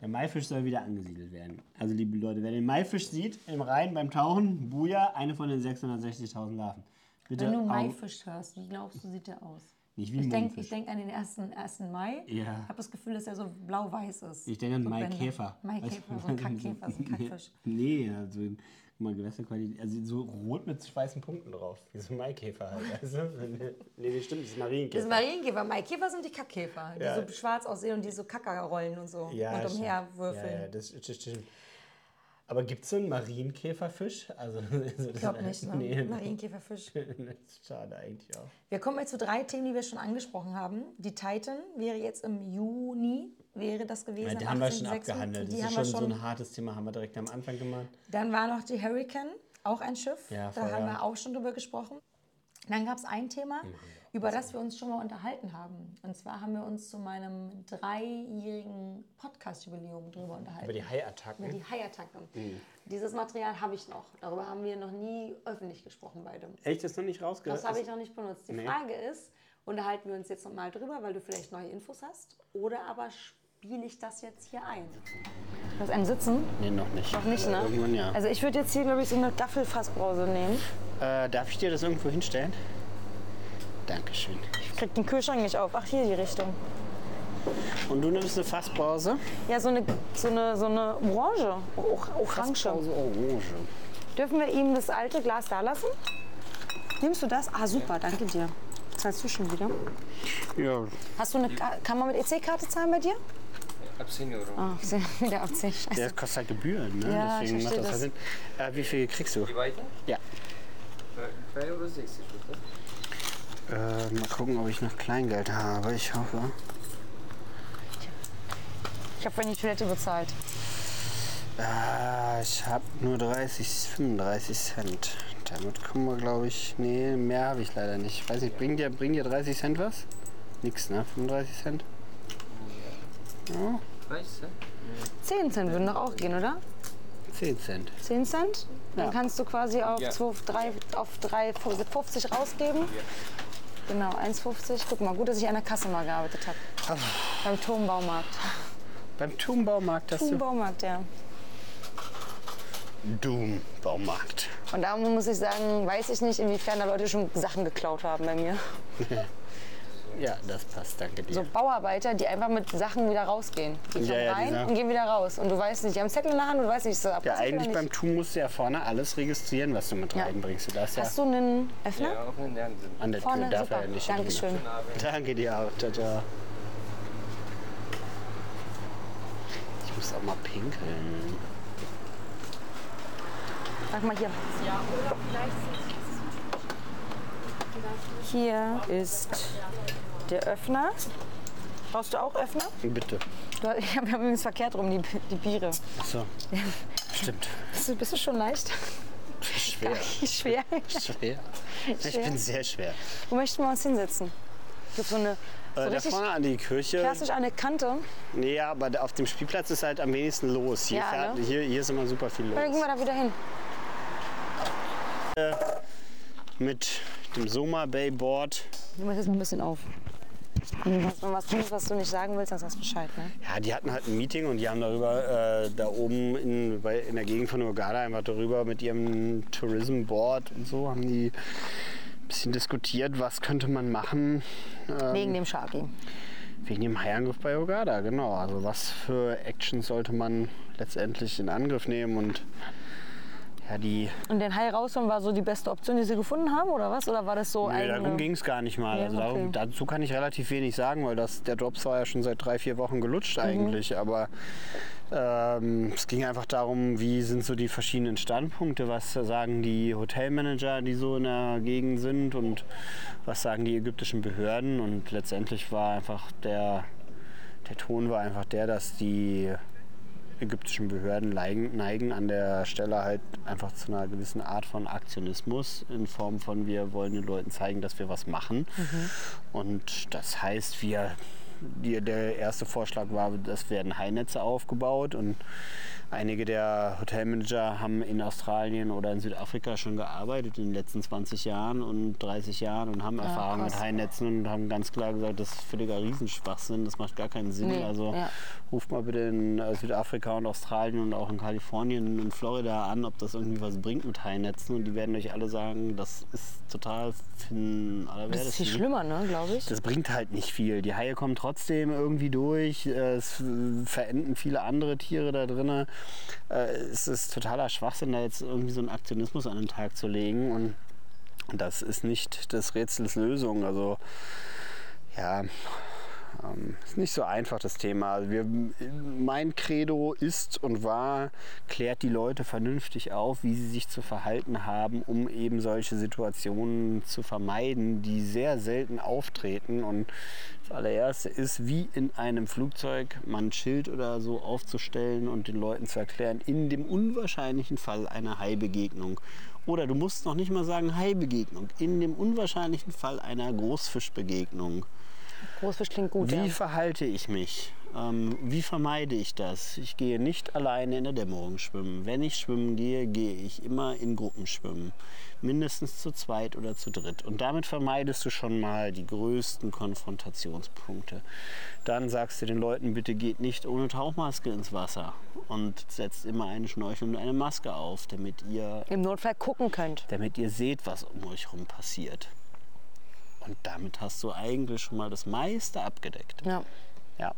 Der Maifisch soll wieder angesiedelt werden. Also, liebe Leute, wer den Maifisch sieht im Rhein beim Tauchen, Buja, eine von den 660.000 Larven. Bitte Wenn du Maifisch hörst, wie glaubst du, sieht der aus? Nicht wie Ich denke denk an den 1. 1. Mai. Ja. Ich habe das Gefühl, dass er so blau-weiß ist. Ich denke an So Maikäfer. Maikäfer, so ein Kackkäfer, so ein Kackfisch. Nee, also mal, Gewässerqualität, also so rot mit weißen Punkten drauf. Wie so ein Maikäfer halt. Du? nee, das stimmt, das ist Marienkäfer. Das ist Marienkäfer. Maikäfer sind die Kackkäfer, die Ja. so schwarz aussehen und die so Kacker rollen und so ja, und stimmt. umher würfeln. Ja, ja, das stimmt. Aber gibt es so einen Marienkäferfisch? Also, Ich glaube nicht, ne? Nee, Marienkäferfisch. das ist schade eigentlich auch. Wir kommen jetzt zu drei Themen, die wir schon angesprochen haben. Die Titan wäre jetzt im Juni, wäre das gewesen. Ja, die haben wir schon 18.06.. abgehandelt. Das Die ist haben schon, wir so schon ein hartes Thema, haben wir direkt am Anfang gemacht. Dann war noch die Hurricane, auch ein Schiff. Ja, da haben wir auch schon drüber gesprochen. Dann gab es ein Thema, über das wir uns schon mal unterhalten haben. Und zwar haben wir uns zu meinem dreijährigen Podcast-Jubiläum drüber unterhalten. Über die Haiattacken. Über die Haiattacken. Mhm. Dieses Material habe ich noch. Darüber haben wir noch nie öffentlich gesprochen, beide. Echt, das ist noch nicht rausgehört? Das habe ich noch nicht benutzt. Die Nee. Frage ist, unterhalten wir uns jetzt noch mal drüber, weil du vielleicht neue Infos hast? Oder aber spiele ich das jetzt hier ein? Du hast einen Sitzen? Nee, noch nicht. Noch nicht, ne? Irgendwann ja. Also ich würde jetzt hier, glaube ich, so eine Gaffelfassbrause nehmen. Äh, darf ich dir das irgendwo hinstellen? Dankeschön. Ich krieg den Kühlschrank nicht auf. Ach, hier die Richtung. Und du nimmst eine Fassbrause? Ja, so eine, so eine, so eine Orange. O Orange. Fassbrause Orange. Dürfen wir ihm das alte Glas da lassen? Nimmst du das? Ah, super, danke dir. Zahlst du schon wieder? Ja, Hast du eine, Ka- kann man mit EC-Karte zahlen bei dir? Ab 10 Euro. Ah, wieder auf 10. Scheiße. der kostet halt Gebühren, ne? Ja, ich Deswegen macht verstehe das, halt das. Sinn. Äh, wie viel kriegst du? Die weiter? Ja. 2,60 Euro, bitte. Äh, mal gucken, ob ich noch Kleingeld habe. Ich hoffe. Ich habe vorhin die Toilette bezahlt. Ah, ich habe nur 30, 35 Cent. Damit kommen wir, glaube ich. Nee, mehr habe ich leider nicht. Weiß nicht, bringt dir, bringt dir 30 Cent was? Nix, ne? 35 Cent? Weißt du? 10 Cent würden doch auch gehen, oder? 10 Cent. 10 Cent. Dann Ja. kannst du quasi auf Ja. 2, 3, auf 3,50 rausgeben. Genau, 1,50. Guck mal, gut, dass ich an der Kasse mal gearbeitet habe. Beim Turmbaumarkt. Beim Turmbaumarkt hast du. Turmbaumarkt, ja. Doom-Baumarkt. Und da muss ich sagen, weiß ich nicht, inwiefern da Leute schon Sachen geklaut haben bei mir. Ja, das passt, danke dir. So Bauarbeiter, die einfach mit Sachen wieder rausgehen. Die kommen Ja, ja, rein und gehen wieder raus. Und du weißt nicht, die haben einen Zettel in der Hand und du weißt nicht, ist das Ja, abpassend eigentlich oder beim. Tun musst du ja vorne alles registrieren, was du mit Ja. reinbringst. Du darfst ja Hast du einen Öffner? Ja, auch sind. an der Vorne, Tür darf super. er ja nicht. Dankeschön. Danke dir auch. Ciao, ciao. Ich muss auch mal pinkeln. Sag mal hier. Hier ist der Öffner. Brauchst du auch Öffner? Bitte. Du, ich habe übrigens verkehrt rum, die, die Biere. Achso. Stimmt. Bist du, bist du schon leicht? Schwer. Schwer. Schwer. Ich Schwer. bin sehr schwer. Wo möchten wir uns hinsetzen? Gibt so eine so Äh, da vorne an die Kirche. klassisch eine Kante. Nee, ja, aber auf dem Spielplatz ist halt am wenigsten los. Hier, Ja, fährt, ne? hier, hier ist immer super viel Dann gehen los. wir da wieder hin. Mit dem Soma Bay Board. Du machst jetzt mal ein bisschen auf. Wenn du was, tust, was du nicht sagen willst, dann sagst du Bescheid. Ne? Ja, die hatten halt ein Meeting und die haben darüber, äh, da oben in, bei, in der Gegend von Uganda einfach darüber mit ihrem Tourism Board und so, haben die ein bisschen diskutiert, was könnte man machen ähm, Wegen dem Sharky. wegen dem Haiangriff bei Uganda, genau. Also was für Actions sollte man letztendlich in Angriff nehmen und ja, die Und den Hai rausholen war so die beste Option, die sie gefunden haben, oder was? Oder war das so Nee, eigene... darum ging es gar nicht mal. Ja, also okay. dazu kann ich relativ wenig sagen, weil das, der Drops war ja schon seit drei, vier Wochen gelutscht Mhm. eigentlich. Aber ähm, es ging einfach darum, wie sind so die verschiedenen Standpunkte, was sagen die Hotelmanager, die so in der Gegend sind und was sagen die ägyptischen Behörden. Und letztendlich war einfach der, der Ton war einfach der, dass die ägyptischen Behörden neigen, neigen an der Stelle halt einfach zu einer gewissen Art von Aktionismus in Form von wir wollen den Leuten zeigen, dass wir was machen. Und das heißt, wir die, der erste Vorschlag war, es werden Hainetze aufgebaut und einige der Hotelmanager haben in Australien oder in Südafrika schon gearbeitet in den letzten 20 Jahren und 30 Jahren und haben Erfahrung mit krass. Hainetzen und haben ganz klar gesagt, das ist völliger Riesenschwachsinn, das macht gar keinen Sinn. Nee, also ja. ruft mal bitte in äh, Südafrika und Australien und auch in Kalifornien und Florida an, ob das irgendwie was bringt mit Hainetzen und die werden euch alle sagen, das ist total fin Das ist viel schlimmer, ne, glaube ich. das bringt halt nicht viel. Die Haie kommen trotzdem irgendwie durch. äh, Es äh, verenden viele andere Tiere da drin. Es ist totaler Schwachsinn, da jetzt irgendwie so einen Aktionismus an den Tag zu legen. Und das ist nicht des Rätsels Lösung. Also ja, ähm, ist nicht so einfach das Thema. Also wir, mein Credo ist und war, klärt die Leute vernünftig auf, wie sie sich zu verhalten haben, um eben solche Situationen zu vermeiden, die sehr selten auftreten. Und das allererste ist, wie in einem Flugzeug mal ein Schild oder so aufzustellen und den Leuten zu erklären, in dem unwahrscheinlichen Fall einer Haibegegnung. Oder du musst noch nicht mal sagen Haibegegnung, in dem unwahrscheinlichen Fall einer Großfischbegegnung. Großfisch klingt gut, Wie ja. verhalte ich mich? Ähm, wie vermeide ich das? Ich gehe nicht alleine in der Dämmerung schwimmen. Wenn ich schwimmen gehe, gehe ich immer in Gruppen schwimmen. Mindestens zu zweit oder zu dritt. Und damit vermeidest du schon mal die größten Konfrontationspunkte. Dann sagst du den Leuten, bitte geht nicht ohne Tauchmaske ins Wasser. Und setzt immer einen Schnorchel und eine Maske auf, damit ihr Im Notfall gucken könnt. damit ihr seht, was um euch herum passiert. Und damit hast du eigentlich schon mal das meiste abgedeckt. Ja. Ja.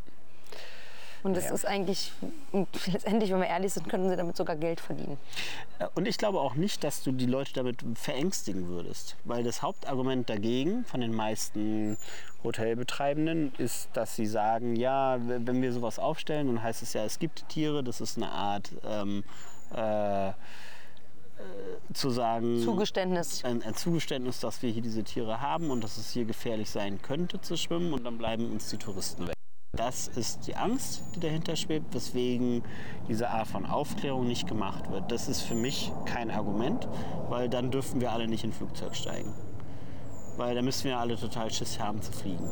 Und das Ja. ist eigentlich, letztendlich, wenn wir ehrlich sind, könnten sie damit sogar Geld verdienen. Äh, Und ich glaube auch nicht, dass du die Leute damit verängstigen würdest. Weil das Hauptargument dagegen von den meisten Hotelbetreibenden ist, dass sie sagen, ja, wenn wir sowas aufstellen, dann heißt es ja, es gibt Tiere, das ist eine Art ähm, äh, äh, zu sagen, Zugeständnis. ein, ein Zugeständnis, dass wir hier diese Tiere haben und dass es hier gefährlich sein könnte zu schwimmen und dann bleiben uns die Touristen weg. Das ist die Angst, die dahinter schwebt, weswegen diese Art von Aufklärung nicht gemacht wird. Das ist für mich kein Argument, weil dann dürften wir alle nicht in Flugzeug steigen. Weil da müssten wir alle total Schiss haben zu fliegen.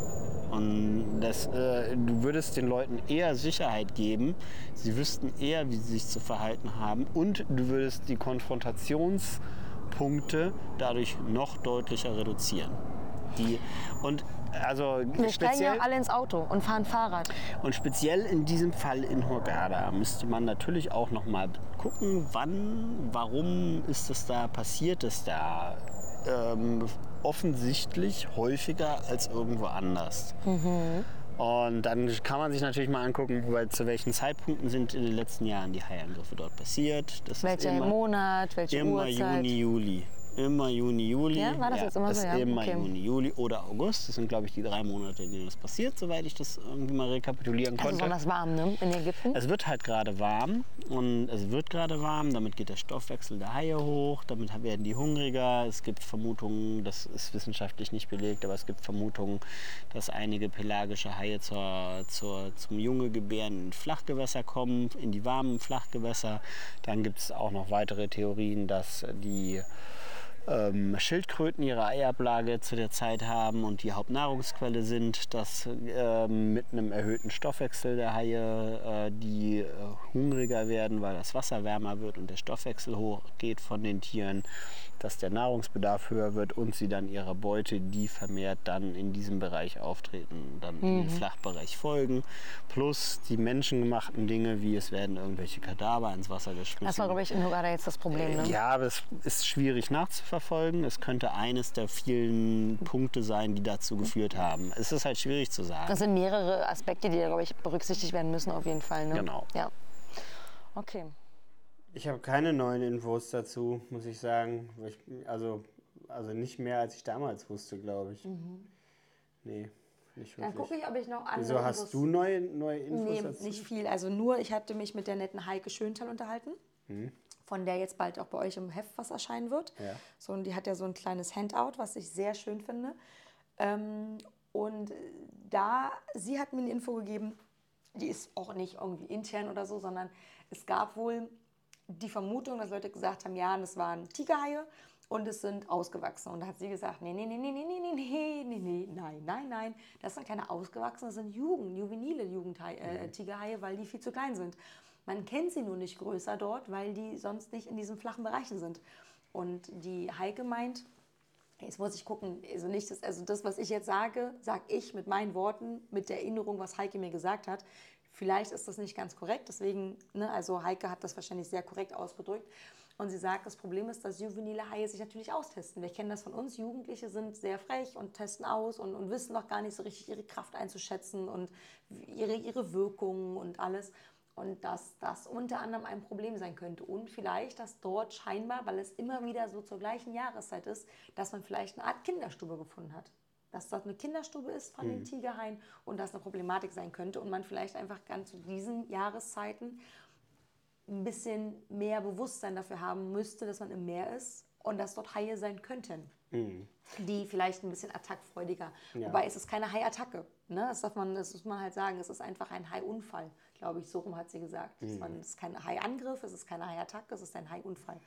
Und das, äh, du würdest den Leuten eher Sicherheit geben, sie wüssten eher, wie sie sich zu verhalten haben und du würdest die Konfrontationspunkte dadurch noch deutlicher reduzieren. Die, und also Wir steigen ja alle ins Auto und fahren Fahrrad. und speziell in diesem Fall in Hurghada müsste man natürlich auch noch mal gucken, wann, warum ist es da, passiert es da ähm, offensichtlich häufiger als irgendwo anders. Und dann kann man sich natürlich mal angucken, weil zu welchen Zeitpunkten sind in den letzten Jahren die Haiangriffe dort passiert. Das Welcher Monat, welche immer Uhrzeit? Juni, Juli. Immer Juni, Juli. Ja, war das jetzt immer so? ist Ja, immer okay. Juni, Juli oder August. Das sind, glaube ich, die drei Monate, in denen das passiert, soweit ich das irgendwie mal rekapitulieren konnte. besonders warm, ne? In Ägypten. Es wird halt gerade warm und es wird gerade warm, damit geht der Stoffwechsel der Haie hoch, damit werden die hungriger. Es gibt Vermutungen, das ist wissenschaftlich nicht belegt, aber es gibt Vermutungen, dass einige pelagische Haie zur, zur, zum Junge gebären in Flachgewässer kommen, in die warmen Flachgewässer. Dann gibt es auch noch weitere Theorien, dass die ähm, Schildkröten ihre Eiablage zu der Zeit haben und die Hauptnahrungsquelle sind, dass ähm, mit einem erhöhten Stoffwechsel der Haie äh, die äh, hungriger werden, weil das Wasser wärmer wird und der Stoffwechsel hochgeht von den Tieren, dass der Nahrungsbedarf höher wird und sie dann ihrer Beute, die vermehrt dann in diesem Bereich auftreten, dann in den Flachbereich folgen. Plus die menschengemachten Dinge, wie es werden irgendwelche Kadaver ins Wasser geschmissen. Das war, glaube ich, in Hurghada jetzt das Problem, ne? Ja, aber es ist schwierig nachzuverfolgen. Es könnte eines der vielen Punkte sein, die dazu geführt haben. Es ist halt schwierig zu sagen. Das sind mehrere Aspekte, die glaube ich, berücksichtigt werden müssen, auf jeden Fall. Ne? Genau. Ja. Okay. Ich habe keine neuen Infos dazu, muss ich sagen. Also, also nicht mehr, als ich damals wusste, glaube ich. Nee, nicht Dann gucke ich, ob ich noch andere Wieso hast Infos- du neue, neue Infos Nee, dazu? nicht viel. Also nur, ich hatte mich mit der netten Heike Schöntal unterhalten, von der jetzt bald auch bei euch im Heft was erscheinen wird. Ja. So, und die hat ja so ein kleines Handout, was ich sehr schön finde. Ähm, und da, sie hat mir eine Info gegeben, die ist auch nicht irgendwie intern oder so, sondern es gab wohl die Vermutung, dass Leute gesagt haben, ja, das waren Tigerhaie und es sind ausgewachsen. Und da hat sie gesagt, nee, nee, nee, nee, nee, nee, nee, nee, nee, nee, nein, nein, nein, das sind keine ausgewachsenen, das sind Jugend, juvenile Jugendhai, äh, Tigerhaie, weil die viel zu klein sind. Man kennt sie nur nicht größer dort, weil die sonst nicht in diesen flachen Bereichen sind. Und die Heike meint, Jetzt muss ich gucken, also nicht das, also das, was ich jetzt sage, sage ich mit meinen Worten, mit der Erinnerung, was Heike mir gesagt hat. Vielleicht ist das nicht ganz korrekt, deswegen, ne, also Heike hat das wahrscheinlich sehr korrekt ausgedrückt. Und sie sagt, das Problem ist, dass juvenile Haie sich natürlich austesten. Wir kennen das von uns, Jugendliche sind sehr frech und testen aus und, und wissen noch gar nicht so richtig ihre Kraft einzuschätzen und ihre, ihre Wirkungen und alles. Und dass das unter anderem ein Problem sein könnte. Und vielleicht, dass dort scheinbar, weil es immer wieder so zur gleichen Jahreszeit ist, dass man vielleicht eine Art Kinderstube gefunden hat. Dass das eine Kinderstube ist von den Tigerhaien und das eine Problematik sein könnte. Und man vielleicht einfach ganz zu diesen Jahreszeiten ein bisschen mehr Bewusstsein dafür haben müsste, dass man im Meer ist und dass dort Haie sein könnten. Die vielleicht ein bisschen attackfreudiger. Wobei es ist keine Haiattacke. Ne? Das, darf man, das muss man halt sagen. Es ist einfach ein Haiunfall, glaube ich. So rum hat sie gesagt. Es war- Es ist kein Haiangriff, es ist keine Haiattacke, es ist ein Haiunfall.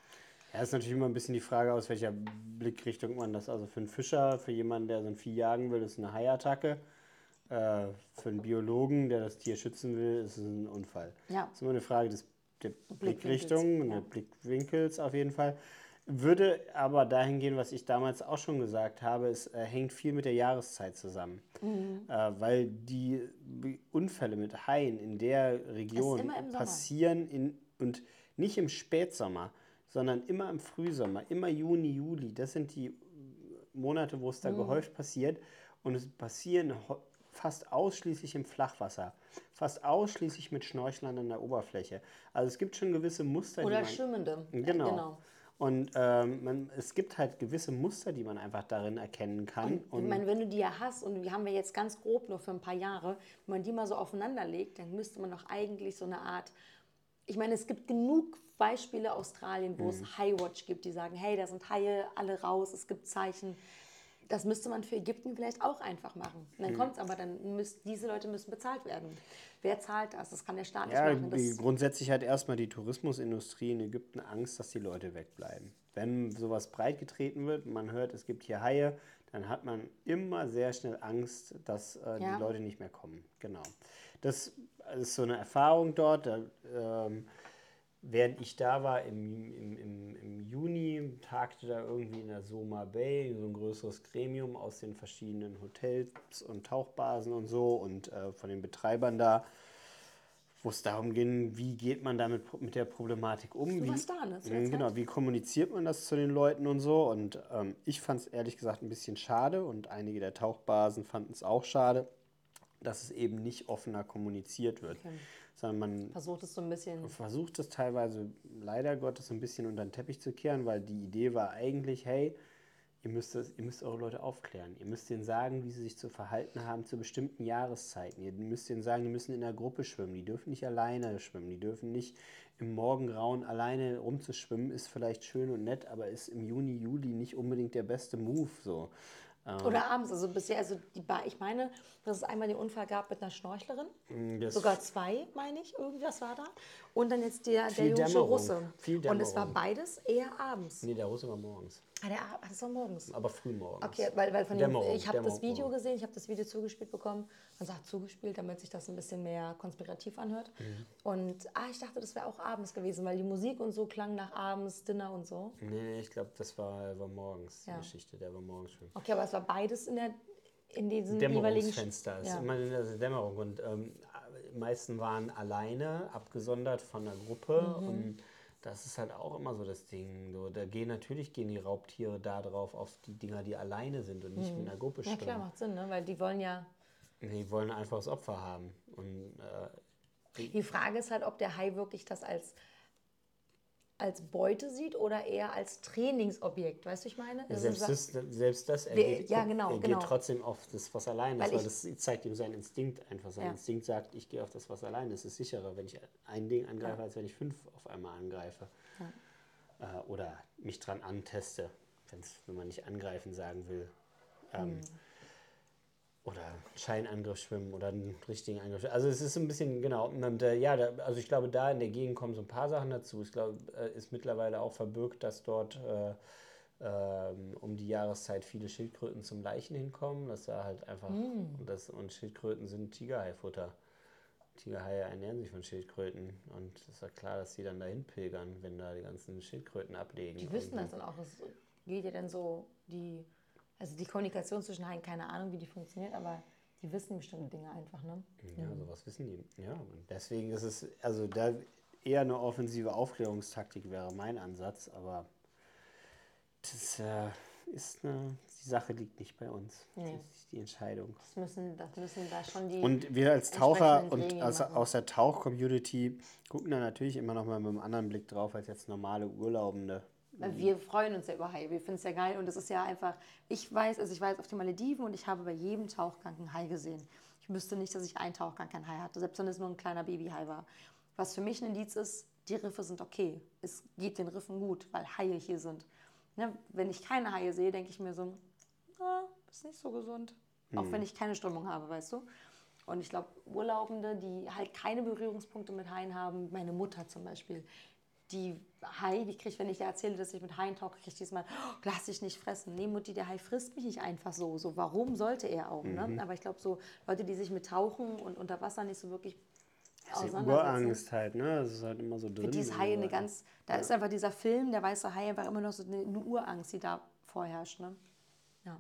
Ja, ist natürlich immer ein bisschen die Frage, aus welcher Blickrichtung man das. Also für einen Fischer, für jemanden, der so ein Vieh jagen will, ist eine Haiattacke. Äh, für einen Biologen, der das Tier schützen will, ist es ein Unfall. Ja. Das ist immer eine Frage des, der Blickrichtung, und ja. der Blickwinkels auf jeden Fall. Würde aber dahin gehen, was ich damals auch schon gesagt habe, es äh, hängt viel mit der Jahreszeit zusammen. Mhm. Äh, weil die Unfälle mit Haien in der Region passieren in, und nicht im Spätsommer, sondern immer im Frühsommer, immer Juni, Juli. Das sind die Monate, wo es Mhm. da gehäuft passiert. Und es passieren fast ausschließlich im Flachwasser. Fast ausschließlich mit Schnorchlern an der Oberfläche. Also es gibt schon gewisse Muster, die Oder. Schwimmende. Genau. genau. Und ähm, man, es gibt halt gewisse Muster, die man einfach darin erkennen kann. Ich meine, wenn du die ja hast, und die haben wir jetzt ganz grob nur für ein paar Jahre, wenn man die mal so aufeinander legt, dann müsste man doch eigentlich so eine Art. Ich meine, es gibt genug Beispiele Australien, wo Mhm. es High-Watch gibt, die sagen, hey, da sind Haie alle raus, es gibt Zeichen. Das müsste man für Ägypten vielleicht auch einfach machen. Und Mhm. dann kommt es aber, dann müssen diese Leute müssen bezahlt werden. Wer zahlt das? Das kann der Staat Ja, nicht machen. die, Das, grundsätzlich hat erstmal die Tourismusindustrie in Ägypten Angst, dass die Leute wegbleiben. Wenn sowas breitgetreten wird, man hört, es gibt hier Haie, dann hat man immer sehr schnell Angst, dass äh, Ja. die Leute nicht mehr kommen. Genau. Das ist so eine Erfahrung dort. Da, ähm, während ich da war im, im, im, im Juni, tagte da irgendwie in der Soma Bay so ein größeres Gremium aus den verschiedenen Hotels und Tauchbasen und so und äh, von den Betreibern da, wo es darum ging, wie geht man damit mit der Problematik um. Du wie, warst da, ne? Genau, wie kommuniziert man das zu den Leuten und so. Und ähm, ich fand es ehrlich gesagt ein bisschen schade und einige der Tauchbasen fanden es auch schade, dass es eben nicht offener kommuniziert wird, sondern man Versucht es so ein bisschen. versucht es teilweise leider Gottes ein bisschen unter den Teppich zu kehren, weil die Idee war eigentlich, hey, ihr müsst, das, ihr müsst eure Leute aufklären. Ihr müsst denen sagen, wie sie sich zu verhalten haben zu bestimmten Jahreszeiten. Ihr müsst denen sagen, die müssen in der Gruppe schwimmen. Die dürfen nicht alleine schwimmen. Die dürfen nicht im Morgengrauen alleine rumzuschwimmen. Ist vielleicht schön und nett, aber ist im Juni, Juli nicht unbedingt der beste Move. So. Oder abends, also bisher, also die ba ich meine, dass es einmal den Unfall gab mit einer Schnorchlerin. Mm, Das Sogar zwei, meine ich, irgendwas war da. Und dann jetzt der, der Dämmerung. Russe. Viel Und es war beides eher abends. Nee, der Russe war morgens. Ah, der, Ab- ah, das war morgens. Aber früh morgens. Okay, weil, weil von dem, Dämmerung, ich habe das Video gesehen, ich habe das Video zugespielt bekommen. Man sagt zugespielt, damit sich das ein bisschen mehr konspirativ anhört. Mhm. Und ah, ich dachte, das wäre auch abends gewesen, weil die Musik und so klang nach abends, Dinner und so. Nee, nee, ich glaube, das war, war morgens, Ja. die Geschichte. Der war morgens schwimmen. Okay, aber es war beides in, der, in jeweiligen... Dämmerungsfenster. Es Ja. ist immer in der Dämmerung. Und ähm, meisten waren alleine, abgesondert von der Gruppe. Mhm. Und das ist halt auch immer so das Ding. So, da gehen natürlich gehen die Raubtiere da drauf auf die Dinger, die alleine sind und nicht mit einer Gruppe Mhm. Ja klar, macht Sinn, ne? weil die wollen ja... Die wollen einfach das Opfer haben. Und äh, Die Frage ist halt, ob der Hai wirklich das als, als Beute sieht oder eher als Trainingsobjekt. Weißt du, ich meine? Also selbst, das, selbst das, er, Der- geht, ja, genau, er genau. geht trotzdem auf das, was allein ist, Weil weil, ich- das zeigt ihm sein Instinkt einfach. Sein Ja. Instinkt sagt, ich gehe auf das, was allein ist. Es ist sicherer, wenn ich ein Ding angreife, als wenn ich fünf auf einmal angreife. Äh, oder mich dran anteste, wenn man nicht angreifen sagen will. Ähm, Mhm. Oder Scheinangriff schwimmen oder einen richtigen Angriff. Also es ist ein bisschen, genau, und, äh, ja, da, also ich glaube, da in der Gegend kommen so ein paar Sachen dazu. Ich glaube, äh, ist mittlerweile auch verbirgt, dass dort äh, ähm, um die Jahreszeit viele Schildkröten zum Leichen hinkommen. Dass da halt einfach, und, das, und Schildkröten sind Tigerhaifutter. Tigerhaie ernähren sich von Schildkröten und es ist ja klar, dass die dann dahin pilgern, wenn da die ganzen Schildkröten ablegen. Die wissen das dann auch. Es geht ja dann so, die, also die Kommunikation zwischen Haien, keine Ahnung, wie die funktioniert, aber die wissen bestimmte Dinge einfach, ne? Ja, sowas wissen die. Ja, und deswegen ist es, also da eher eine offensive Aufklärungstaktik wäre mein Ansatz, aber das äh, ist eine, die Sache liegt nicht bei uns. Nee. Das ist die Entscheidung. Das müssen, das müssen da schon die. Und wir als Taucher und aus, aus der Tauch-Community gucken da natürlich immer noch mal mit einem anderen Blick drauf als jetzt normale Urlaubende. Weil wir freuen uns ja über Haie. Wir finden es ja geil und es ist ja einfach, ich weiß, also ich war jetzt auf den Malediven und ich habe bei jedem Tauchgang einen Hai gesehen. Ich wüsste nicht, dass ich einen Tauchgang keinen Hai hatte, selbst wenn es nur ein kleiner Babyhai war. Was für mich ein Indiz ist, die Riffe sind okay. Es geht den Riffen gut, weil Haie hier sind. Ne? Wenn ich keine Haie sehe, denke ich mir so, ah, ist nicht so gesund. Auch wenn ich keine Strömung habe, weißt du? Und ich glaube, Urlaubende, die halt keine Berührungspunkte mit Haien haben, meine Mutter zum Beispiel, die Hai, die kriegt, wenn ich ihr erzähle, dass ich mit Haien tauche, kriegt diesmal, oh, lass dich nicht fressen. Nee, Mutti, der Hai frisst mich nicht einfach so. So, warum sollte er auch? Ne? Aber ich glaube, so Leute, die sich mit Tauchen und unter Wasser nicht so wirklich Das ist die. Urangst halt, ne? Das ist halt immer so drin. Für die ist in Hai eine ganz, da ist einfach dieser Film, der weiße Hai, einfach immer noch so eine, eine Urangst, die da vorherrscht. Ne? Ja.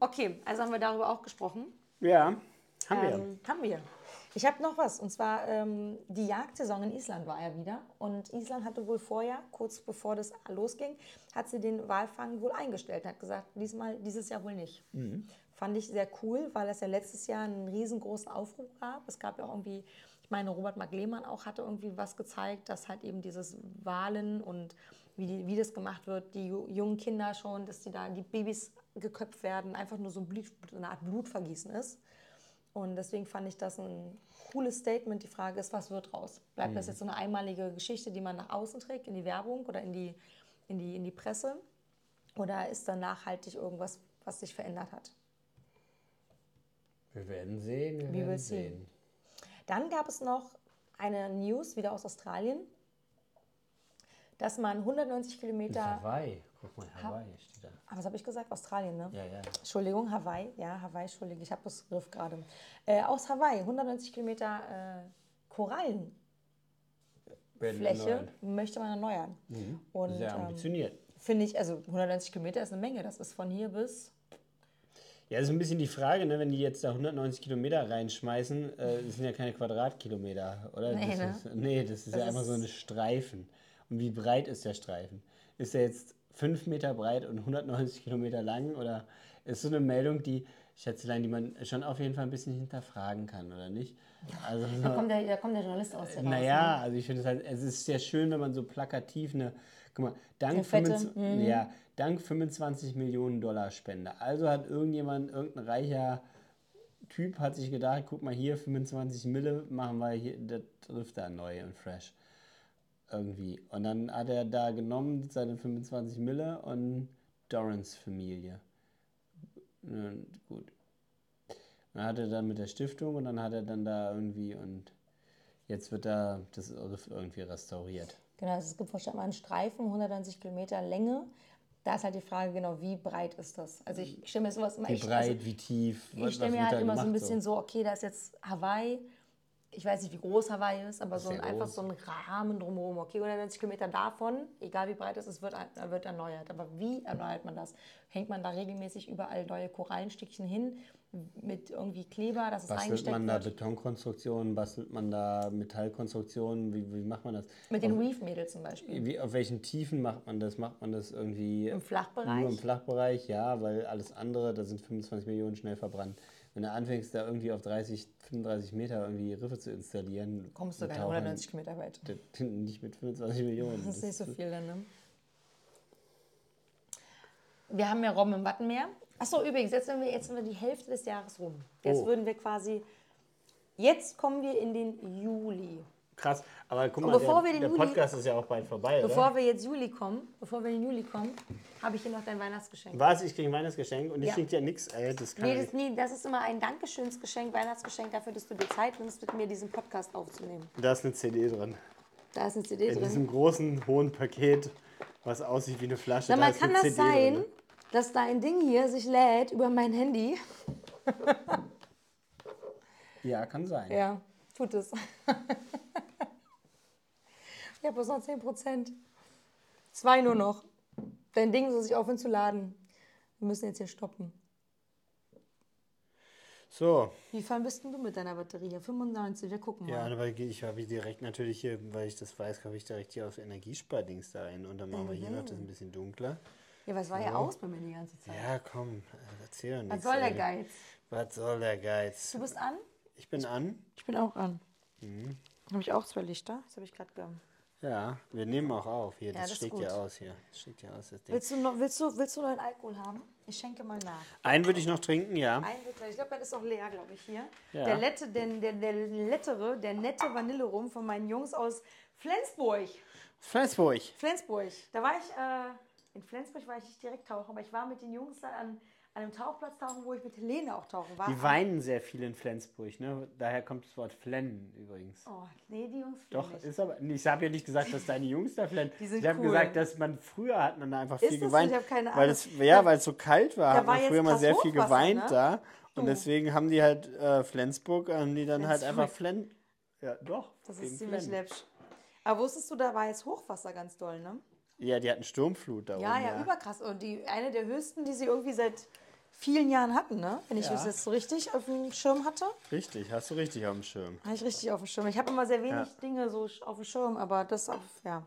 Okay, also haben wir darüber auch gesprochen. Ja, haben wir. Ähm, haben wir. Ich habe noch was. Und zwar ähm, die Jagdsaison in Island war ja wieder. Und Island hatte wohl vorher, kurz bevor das losging, hat sie den Walfang wohl eingestellt. Hat gesagt, diesmal, dieses Jahr wohl nicht. Fand ich sehr cool, weil es ja letztes Jahr einen riesengroßen Aufruf gab. Es gab ja auch irgendwie, ich meine, Robert Mark Lehmann auch hatte irgendwie was gezeigt, dass halt eben dieses Wahlen und wie, die, wie das gemacht wird, die ju- jungen Kinder schon, dass die da, die Babys geköpft werden, einfach nur so, ein Blut, so eine Art Blutvergießen ist. Und deswegen fand ich das ein cooles Statement. Die Frage ist, was wird raus? Bleibt das jetzt so eine einmalige Geschichte, die man nach außen trägt, in die Werbung oder in die, in die, in die Presse? Oder ist da nachhaltig irgendwas, was sich verändert hat? Wir werden sehen. Wir We werden see. sehen. Dann gab es noch eine News wieder aus Australien, dass man 190 Mit Kilometer Hawaii Guck mal, Hawaii steht da. Aber was habe ich gesagt? Australien, ne? Ja, ja. Entschuldigung, Hawaii. Ja, Hawaii, Entschuldigung, ich habe das Griff gerade. Äh, aus Hawaii, 190 Kilometer äh, Korallenfläche möchte man erneuern. Und Sehr ähm, ambitioniert. finde ich, also 190 Kilometer ist eine Menge. Das ist von hier bis. Ja, das ist ein bisschen die Frage, ne, wenn die jetzt da 190 Kilometer reinschmeißen, äh, das sind ja keine Quadratkilometer, oder? Nee, das ne? ist, nee, das ist Das ja einfach so ist- eine Streifen. Und wie breit ist der Streifen? Ist er jetzt 5 Meter breit und 190 Kilometer lang? Oder ist so eine Meldung, die, Schätzelein, die man schon auf jeden Fall ein bisschen hinterfragen kann, oder nicht? Also, Da kommt der, da kommt der Journalist aus der naja, also ich finde es halt, es ist sehr schön, wenn man so plakativ eine, guck mal, dank, Eine fette, 25, ja, dank 25 Millionen Dollar Spende. Also hat irgendjemand, irgendein reicher Typ hat sich gedacht, guck mal hier, 25 Mille machen wir hier, das trifft da neu und fresh. Irgendwie. Und dann hat er da genommen, seine 25 Mille und Dorans Familie. Und gut. Dann hat er dann mit der Stiftung und dann hat er dann da irgendwie und jetzt wird da das Riff irgendwie restauriert. Genau, also es gibt mal einen Streifen, 190 Kilometer Länge. Da ist halt die Frage, genau, wie breit ist das? Also ich stelle mir sowas immer. Wie ich, breit, also, wie tief, ich stelle was mir halt immer so ein bisschen so, okay, da ist jetzt Hawaii. Ich weiß nicht, wie groß Hawaii ist, aber so ein, einfach so ein Rahmen drumherum. Okay, 190 Kilometer davon, egal wie breit es ist, wird, wird erneuert. Aber wie erneuert man das? Hängt man da regelmäßig überall neue Korallenstückchen hin mit irgendwie Kleber, dass es Bastelt man da wird? Betonkonstruktionen, bastelt man da Metallkonstruktionen, wie, wie macht man das? Mit den Reef-Mädels zum Beispiel. Wie, auf welchen Tiefen macht man das? Macht man das irgendwie Im Flachbereich? Nur im Flachbereich, ja, weil alles andere, da sind 25 Millionen schnell verbrannt. Wenn du anfängst, da irgendwie auf 30, 35 Meter irgendwie Riffe zu installieren, Kommst du keine Tauchern, 190 Kilometer weit. das- Nicht mit 25 Millionen. Das ist nicht so viel dann, ne? Wir haben ja Robben im Wattenmeer. Achso, übrigens, jetzt sind, wir, jetzt sind wir die Hälfte des Jahres rum. Jetzt Oh. würden wir quasi. Jetzt kommen wir in den Juli. Krass, aber guck mal, bevor der, wir den der Juli- Podcast ist ja auch bald vorbei, Bevor oder? wir jetzt Juli kommen, bevor wir in den Juli kommen, habe ich hier noch dein Weihnachtsgeschenk. Was? Ich kriege ein Weihnachtsgeschenk und ich Ja. krieg ja nichts, ey, das kann Nee ich das, nee, das ist immer ein Dankeschönsgeschenk, Weihnachtsgeschenk dafür, dass du dir Zeit nimmst, mit mir diesen Podcast aufzunehmen. Da ist eine CD drin. Da ist eine CD In drin. diesem großen, hohen Paket, was aussieht wie eine Flasche. Sag da mal, ist kann eine das CD sein, drin. Dass dein Ding hier sich lädt über mein Handy? Ja, kann sein. Ja, tut es. ich habe bloß noch 10 Prozent. Zwei nur noch. Dein Ding soll sich aufhören zu laden. Wir müssen jetzt hier stoppen. So, Wie fein bist denn du mit deiner Batterie hier? 95, wir gucken mal. ja, aber ich habe direkt natürlich hier, weil ich das weiß, habe ich direkt hier auf Energiespardings da rein. Und dann machen wir hier noch das ein bisschen dunkler. Ja, was war ja aus bei mir die ganze Zeit? Ja, komm, äh, erzähl doch Was soll der. Geiz? Was soll der Geiz? Du bist an? Ich bin an. Ich bin auch an. Mhm. Habe ich auch zwei Lichter? Das habe ich gerade ge... Ja, wir nehmen auch auf. Hier, Ja, das, das schlägt ja aus hier. Das schlägt ja aus, das Ding. Willst du, noch, willst, du, willst du neuen Alkohol haben? Ich schenke mal nach. Einen würde ich noch trinken, ja. Ein Liter. Ich glaube, das ist auch leer, glaube ich, hier. Ja. Der, Lette, der, der, der lettere, der nette Vanillerum von meinen Jungs aus Flensburg. Flensburg. Flensburg. Da war ich, äh, in Flensburg war ich nicht direkt tauchen, aber ich war mit den Jungs da an, an einem Tauchplatz tauchen, wo ich mit Helene auch tauchen war. Die weinen sehr viel in Flensburg, ne? Daher kommt das Wort flennen übrigens. Oh, nee, die Jungs Doch, nicht. ist aber. Ich habe ja nicht gesagt, dass deine Jungs da flennen. Die sind ich habe cool. gesagt, dass man früher hat man da einfach Ist viel das so? geweint. Ich keine Weil Ahnung. es, ja, weil es so kalt war, Da hat war man jetzt früher mal sehr viel geweint ne? da. Und deswegen haben die halt äh, Flensburg, haben die dann halt Flensburg. einfach Flen. Ja, doch. Das ist ziemlich Flennen. läppsch. Aber wusstest du, da war jetzt Hochwasser ganz doll, ne? Ja, die hatten Sturmflut da Ja, oben. ja, überkrass. Und die eine der höchsten, die sie irgendwie seit vielen Jahren hatten, ne? Wenn ich Ja. das jetzt so richtig auf dem Schirm hatte. Richtig, hast du richtig auf dem Schirm. Habe ich richtig auf dem Schirm. Ich habe immer sehr wenig Ja. Dinge so auf dem Schirm, aber das auf, ja.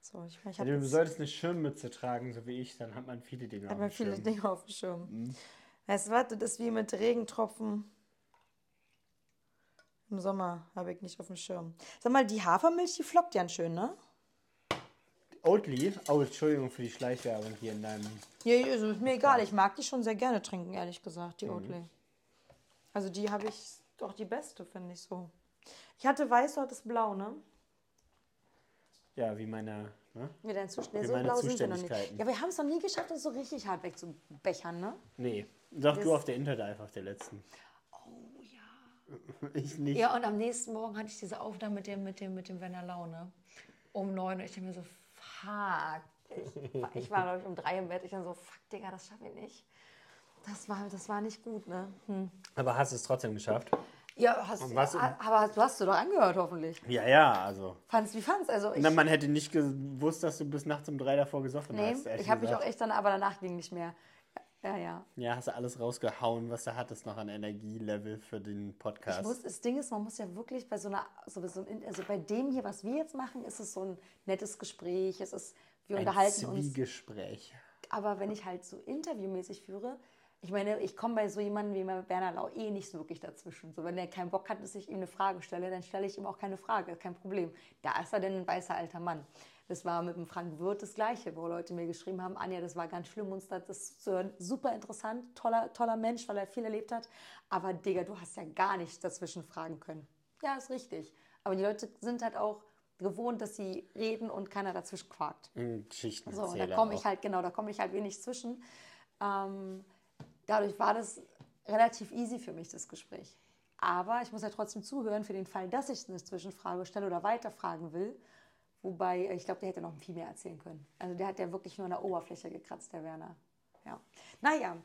So, ich, ich habe du solltest eine Schirmmütze tragen, so wie ich, dann hat man viele Dinge auf hab mal dem viele Schirm. Dinge auf dem Schirm. Weißt du was, das ist wie mit Regentropfen. Im Sommer habe ich nicht auf dem Schirm. Sag mal, die Hafermilch, die flockt ja schön, ne? Oatly, oh, Entschuldigung für die Schleichwerbung hier in deinem. Ja, also ist mir egal. Ich mag die schon sehr gerne trinken, ehrlich gesagt, die Mhm. Oatly. Also die habe ich doch die beste, finde ich so. Ich hatte weiß, du hattest blau, ne? Ja, wie meine. Ne? Ja, dein. Nee, Wie so meine blau sind wir noch nicht. Ja, wir haben es noch nie geschafft, uns so richtig hart wegzubechern, ne? Nee. Doch Das- du auf der Interdive, auf der letzten. Oh ja. Ich nicht. Ja, und am nächsten Morgen hatte ich diese Aufnahme mit dem, mit dem, mit dem Werner Laune. Um neun. Und ich dachte mir so, fuck. Ich, war- ich war, glaube ich, um drei im Bett. Ich dann so, fuck, Digga, das schaffe ich nicht. Das war, das war nicht gut, ne? Hm. Aber hast du es trotzdem geschafft? Ja, hast, was- aber du hast du doch angehört, hoffentlich. Ja, ja, also. Fandst wie fandst? Also ich, Na, man hätte nicht gewusst, dass du bis nachts um drei davor gesoffen nee, hast. ich habe mich auch echt dann, aber danach ging nicht mehr. Ja, ja. Ja, hast du alles rausgehauen, was du hattest noch an Energielevel für den Podcast. Ich muss, das Ding ist, man muss ja wirklich bei so einer, so, so ein, also bei dem hier, was wir jetzt machen, ist es so ein nettes Gespräch. Es ist, wir Ein unterhalten uns. Zwiegespräch. Aber wenn ich halt so interviewmäßig führe, ich meine, ich komme bei so jemandem wie Werner Lau eh nicht so wirklich dazwischen. So, wenn er keinen Bock hat, dass ich ihm eine Frage stelle, dann stelle ich ihm auch keine Frage, kein Problem. Da ist er denn ein weißer alter Mann. Das war mit dem Frank Wirth das Gleiche, wo Leute mir geschrieben haben, Anja, das war ganz schlimm, uns das zu hören. Super interessant, toller, toller Mensch, weil er viel erlebt hat. Aber Digga, du hast ja gar nichts dazwischen fragen können. Ja, ist richtig. Aber die Leute sind halt auch gewohnt, dass sie reden und keiner dazwischen quakt. Geschichten So, da komme ich halt, genau, da komme ich halt wenig zwischen. Ähm, dadurch war das relativ easy für mich, das Gespräch. Aber ich muss ja trotzdem zuhören für den Fall, dass ich eine Zwischenfrage stelle oder weiterfragen will. Wobei, äh, ich glaube, der hätte noch viel mehr erzählen können. Also der hat ja wirklich nur an der Oberfläche gekratzt, der Werner. Ja. Naja,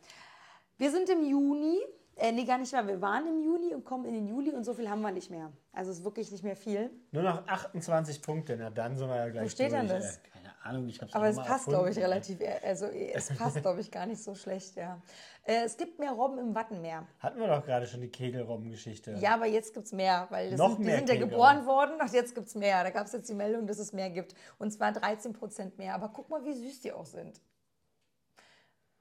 wir sind im Juni. Äh, nee, gar nicht mehr. Wir waren im Juni und kommen in den Juli und so viel haben wir nicht mehr. Also es ist wirklich nicht mehr viel. Nur noch 28 Punkte, na dann sind wir ja gleich Wo steht denn durch. das? Äh, Keine Ahnung, ich hab's Aber auch es mal passt, glaube ich, relativ. äh, Also es passt, glaube ich, gar nicht so schlecht, ja. Äh, es gibt mehr Robben im Wattenmeer. Hatten wir doch gerade schon die Kegelrobben-Geschichte. Ja, aber jetzt gibt es mehr, weil das Noch sind, die mehr sind ja geboren worden und jetzt gibt es mehr. Da gab es jetzt die Meldung, dass es mehr gibt. Und zwar 13 Prozent mehr. Aber guck mal, wie süß die auch sind.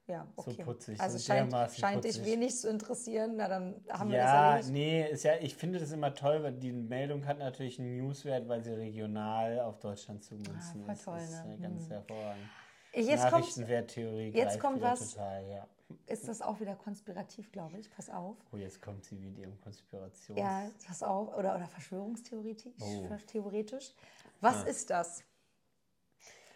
Ja, So okay. putzig, also so scheint, scheint dich putzig. wenig zu interessieren. Na, dann haben wir Ja, das erledigt. nee, ist ja, ich finde das immer toll, weil die Meldung hat natürlich einen Newswert, weil sie regional auf Deutschland zumünzen Ah, ist. toll, das ist ne? ja ganz hervorragend. Jetzt kommt, Nachrichtenwerttheorie jetzt greift kommt wieder was. total, ja. ist das auch wieder konspirativ, glaube ich. Pass auf. Oh, jetzt kommt sie mit ihrem Konspirations... Ja, pass auf. Oder, oder Verschwörungstheoretisch. Oh. Theoretisch. Was ist das?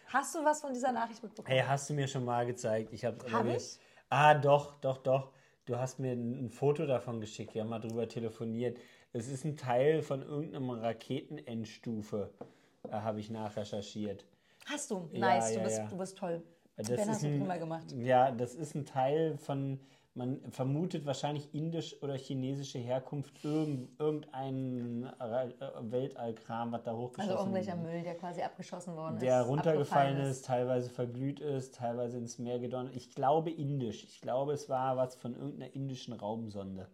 Hast du was von dieser Nachricht mitbekommen? Hey, hast du mir schon mal gezeigt? Ich habe Hab ich? Ah, doch, doch, doch. Du hast mir ein, Foto davon geschickt. Wir haben mal drüber telefoniert. Es ist ein Teil von irgendeinem Raketenendstufe. Da habe ich nachrecherchiert. Hast du? Ja, Nice, ja, du, bist, ja. du bist toll. Das ben ist hast du ein- prima gemacht. Ja, das ist ein Teil von, man vermutet wahrscheinlich indisch oder chinesische Herkunft, irgend, irgendein äh, Weltallkram, was da hochgeschossen Also irgendwelcher Müll, der quasi abgeschossen worden der ist. runtergefallen abgefallen ist, teilweise verglüht ist, teilweise ins Meer gedonnert. Ich glaube indisch. Ich glaube, es war was von irgendeiner indischen Raumsonde.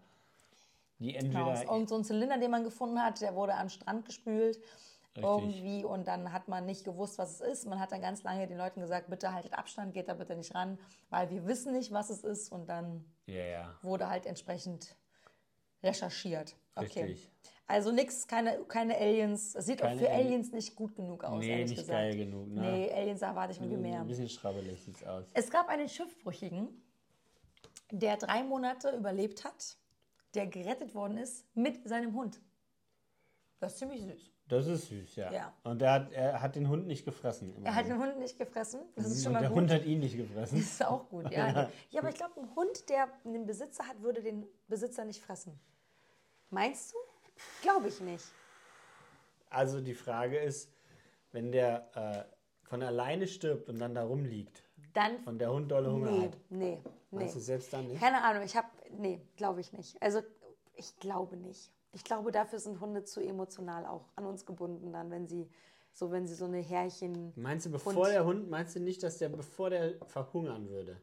Die Genau, entweder. ist irgend so ein Zylinder, den man gefunden hat, der wurde am Strand gespült. Irgendwie und dann hat man nicht gewusst, was es ist. Man hat dann ganz lange den Leuten gesagt, bitte haltet Abstand, geht da bitte nicht ran, weil wir wissen nicht, was es ist. Und dann ja. wurde halt entsprechend recherchiert. Okay. Richtig. Also nix, keine, keine Aliens. Es sieht Keine auch für Ali- Aliens nicht gut genug aus, Nee, ehrlich nicht gesagt. geil genug, ne? Nee, Aliens erwarte ich irgendwie mehr. Ein bisschen schrabbelig sieht's aus. Es gab einen Schiffbrüchigen, der drei Monate überlebt hat, der gerettet worden ist mit seinem Hund. Das ist ziemlich süß. Das ist süß, ja. Ja. Und er hat, er hat den Hund nicht gefressen. Er hat den Hund nicht gefressen. Das ist schon Und mal der gut. Hund hat ihn nicht gefressen. Das ist auch gut, ja. Ja, aber ich glaube, ein Hund, der einen Besitzer hat, würde den Besitzer nicht fressen. Meinst du? Glaube ich nicht. Also die Frage ist, wenn der äh, von alleine stirbt und dann da rumliegt Dann. und der Hund dolle Hunger Nee, hat, nee, nee. meinst du selbst dann nicht? Keine Ahnung, ich habe. Nee, glaube ich nicht. Also, ich glaube nicht. Ich glaube, dafür sind Hunde zu emotional auch an uns gebunden, dann, wenn sie so, wenn sie so eine Härchen. Meinst du, bevor Hund. der Hund, meinst du nicht, dass der, bevor der verhungern würde,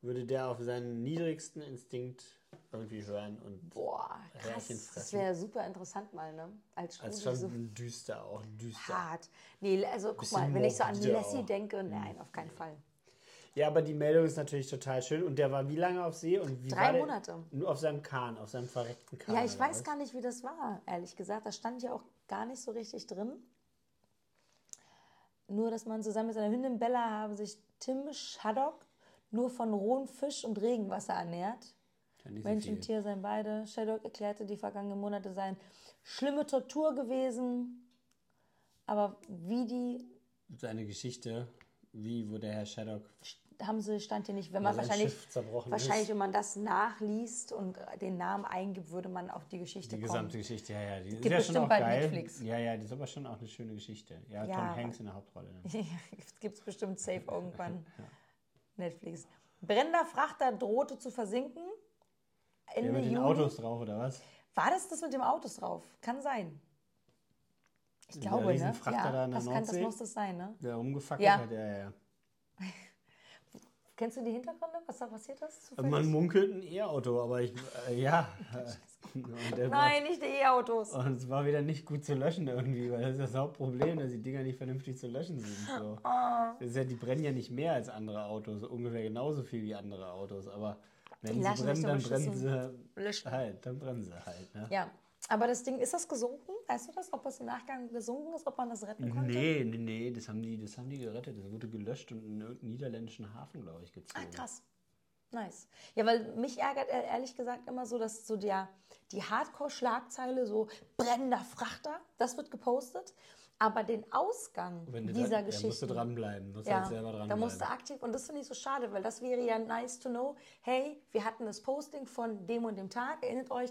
würde der auf seinen niedrigsten Instinkt irgendwie hören und Boah, krass. Härchen Das fressen. wäre super interessant mal, ne? Als Studie als schon so düster auch, düster. hart. Nee, also guck mal, wenn ich so an Lassie auch. Mhm. denke, nein, auf keinen Fall. Ja, aber die Meldung ist natürlich total schön. Und der war wie lange auf See? Und wie Drei? Monate. Nur auf seinem Kahn, auf seinem verreckten Kahn. Ja, ich weiß was? gar nicht, wie das war, ehrlich gesagt. Das stand ja auch gar nicht so richtig drin. Nur, dass man zusammen mit seiner Hündin Bella habe sich Tim Shaddock nur von rohem Fisch und Regenwasser ernährt. Ja, Mensch und Tier seien beide. Shaddock erklärte, die vergangenen Monate seien schlimme Tortur gewesen. Aber wie die Seine Geschichte, wie, wo der Herr Shaddock haben sie, stand hier nicht, wenn man sein wahrscheinlich, wahrscheinlich, ist. wenn man das nachliest und den Namen eingibt, würde man auf die Geschichte Die kommen. gesamte Geschichte, ja, ja. Die ist Gibt ja schon auch geil. Netflix. Ja, ja, die ist aber schon auch eine schöne Geschichte. Ja, Ja, Tom Hanks in der Hauptrolle. Ne? Gibt es bestimmt safe irgendwann. Netflix. Brennender Frachter drohte zu versinken. Ja, Ende mit den Juni. Autos drauf, oder was? War das das mit dem Autos drauf? Kann sein. Ich glaube, ne? Riesenfrachter da in der das, kann, das muss das sein, ne? Der rumgefackelt Ja. hat, ja, ja. Kennst du die Hintergründe, was da passiert ist? Zufällig? man munkelt ein E-Auto, aber ich, äh, ja. Der war- Nein, nicht die E-Autos. Und es war wieder nicht gut zu löschen irgendwie, weil das ist das Hauptproblem, dass die Dinger nicht vernünftig zu löschen sind. So. Das ist ja, die brennen ja nicht mehr als andere Autos, ungefähr genauso viel wie andere Autos. Aber wenn Die sie brennen, dann brennen sie halt. Dann brennen sie halt. Ne? Ja, aber das Ding, ist das gesunken? Weißt du das, ob es im Nachgang gesunken ist, ob man das retten konnte? Nee, nee, nee, das haben, die, das haben die gerettet. Das wurde gelöscht und in irgendeinen niederländischen Hafen, glaube ich, gezogen. Ah, krass. Nice. Ja, weil mich ärgert e- ehrlich gesagt immer so, dass so der, die Hardcore-Schlagzeile so brennender Frachter, das wird gepostet, aber den Ausgang Wenn du dieser da, Geschichte. Da musst du dranbleiben, musst Ja, halt selber da dranbleiben. musst du aktiv, und das finde ich so schade, weil das wäre ja nice to know, hey, wir hatten das Posting von dem und dem Tag, erinnert euch,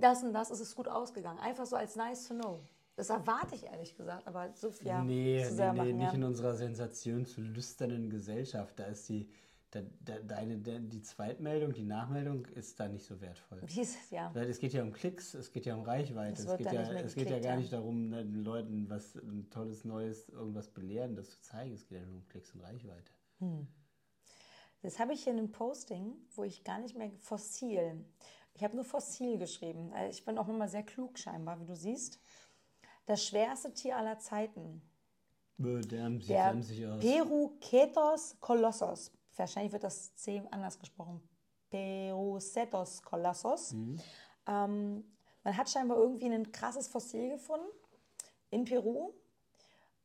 das und das ist es gut ausgegangen. Einfach so als nice to know. Das erwarte ich ehrlich gesagt, aber so viel ja, nee, zu sehr nee, nee, machen, nicht ja. in unserer sensationslüsternen Gesellschaft. Da ist die, da, da, deine, die Zweitmeldung, die Nachmeldung ist da nicht so wertvoll. Wie ist es, ja. Es geht ja um Klicks, es geht ja um Reichweite. Es geht ja, nicht es geht ja gar nicht darum, ne, den Leuten was ein tolles, neues, irgendwas belehren, das zu zeigen. Es geht ja nur um Klicks und Reichweite. Das habe ich hier in einem Posting, wo ich gar nicht mehr fossil. Ich habe nur fossil geschrieben. Also Ich bin auch immer sehr klug scheinbar, wie du siehst. Das schwerste Tier aller Zeiten. Bö, Der Der emsig aus. Perucetos colossus. Wahrscheinlich wird das C anders gesprochen. Perucetos colossus. Ähm, man hat scheinbar irgendwie ein krasses Fossil gefunden in Peru,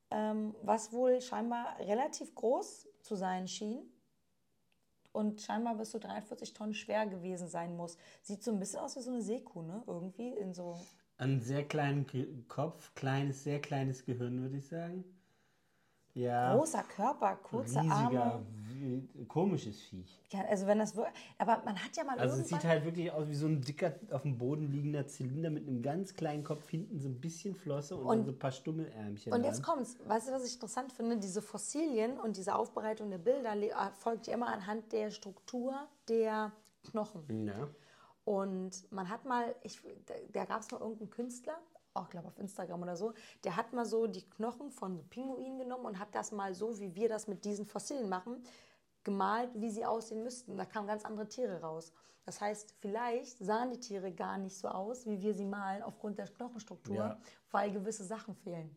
ähm, was wohl scheinbar relativ groß zu sein schien und scheinbar bis zu 43 Tonnen schwer gewesen sein muss. Sieht so ein bisschen aus wie so eine Seekuh, ne? Irgendwie in so. Einen sehr kleinen Kopf, kleines, sehr kleines Gehirn, würde ich sagen. Ja. Großer Körper, kurze riesiger, Arme. komisches Viech. Ja, also wenn das wirklich. Aber man hat ja mal Also es irgendwann. sieht halt wirklich aus wie so ein dicker, auf dem Boden liegenderZylinder mit einem ganz kleinen Kopf, hinten so ein bisschen Flosse und, dann so ein paar Stummelärmchen. Und jetzt dran. kommt's. Weißt du, was ich interessant finde? Diese Fossilien und diese Aufbereitung der Bilder le- erfolgt ja immer anhand der Struktur der Knochen. Ja. Und man hat mal, ich, da, da gab es mal irgendeinen Künstler, auch glaube auf Instagram oder so, der hat mal so die Knochen von so Pinguinen genommen und hat das mal so, wie wir das mit diesen Fossilien machen, gemalt, wie sie aussehen müssten. Da kamen ganz andere Tiere raus. Das heißt, vielleicht sahen die Tiere gar nicht so aus, wie wir sie malen, aufgrund der Knochenstruktur, Ja. weil gewisse Sachen fehlen.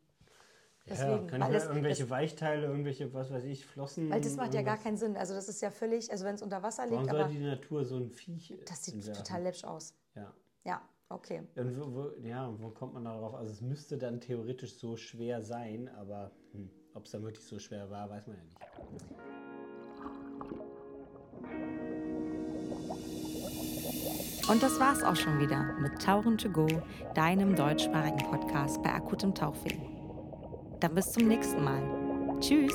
ja, Deswegen, kann weil ich ja das- irgendwelche Weichteile, irgendwelche, was weiß ich, Flossen. Weil das macht ja gar keinen Sinn. Also das ist ja völlig, also wenn es unter Wasser Warum liegt, soll aber die Natur so ein Viech das sieht total läppisch aus. Ja. Ja, okay. Und wo, wo, ja, wo kommt man darauf? Also es müsste dann theoretisch so schwer sein, aber hm, ob es dann wirklich so schwer war, weiß man ja nicht. Und das war's auch schon wieder mit Tauchen to go, deinem deutschsprachigen Podcast bei akutem Tauchweh. Dann bis zum nächsten Mal. Tschüss!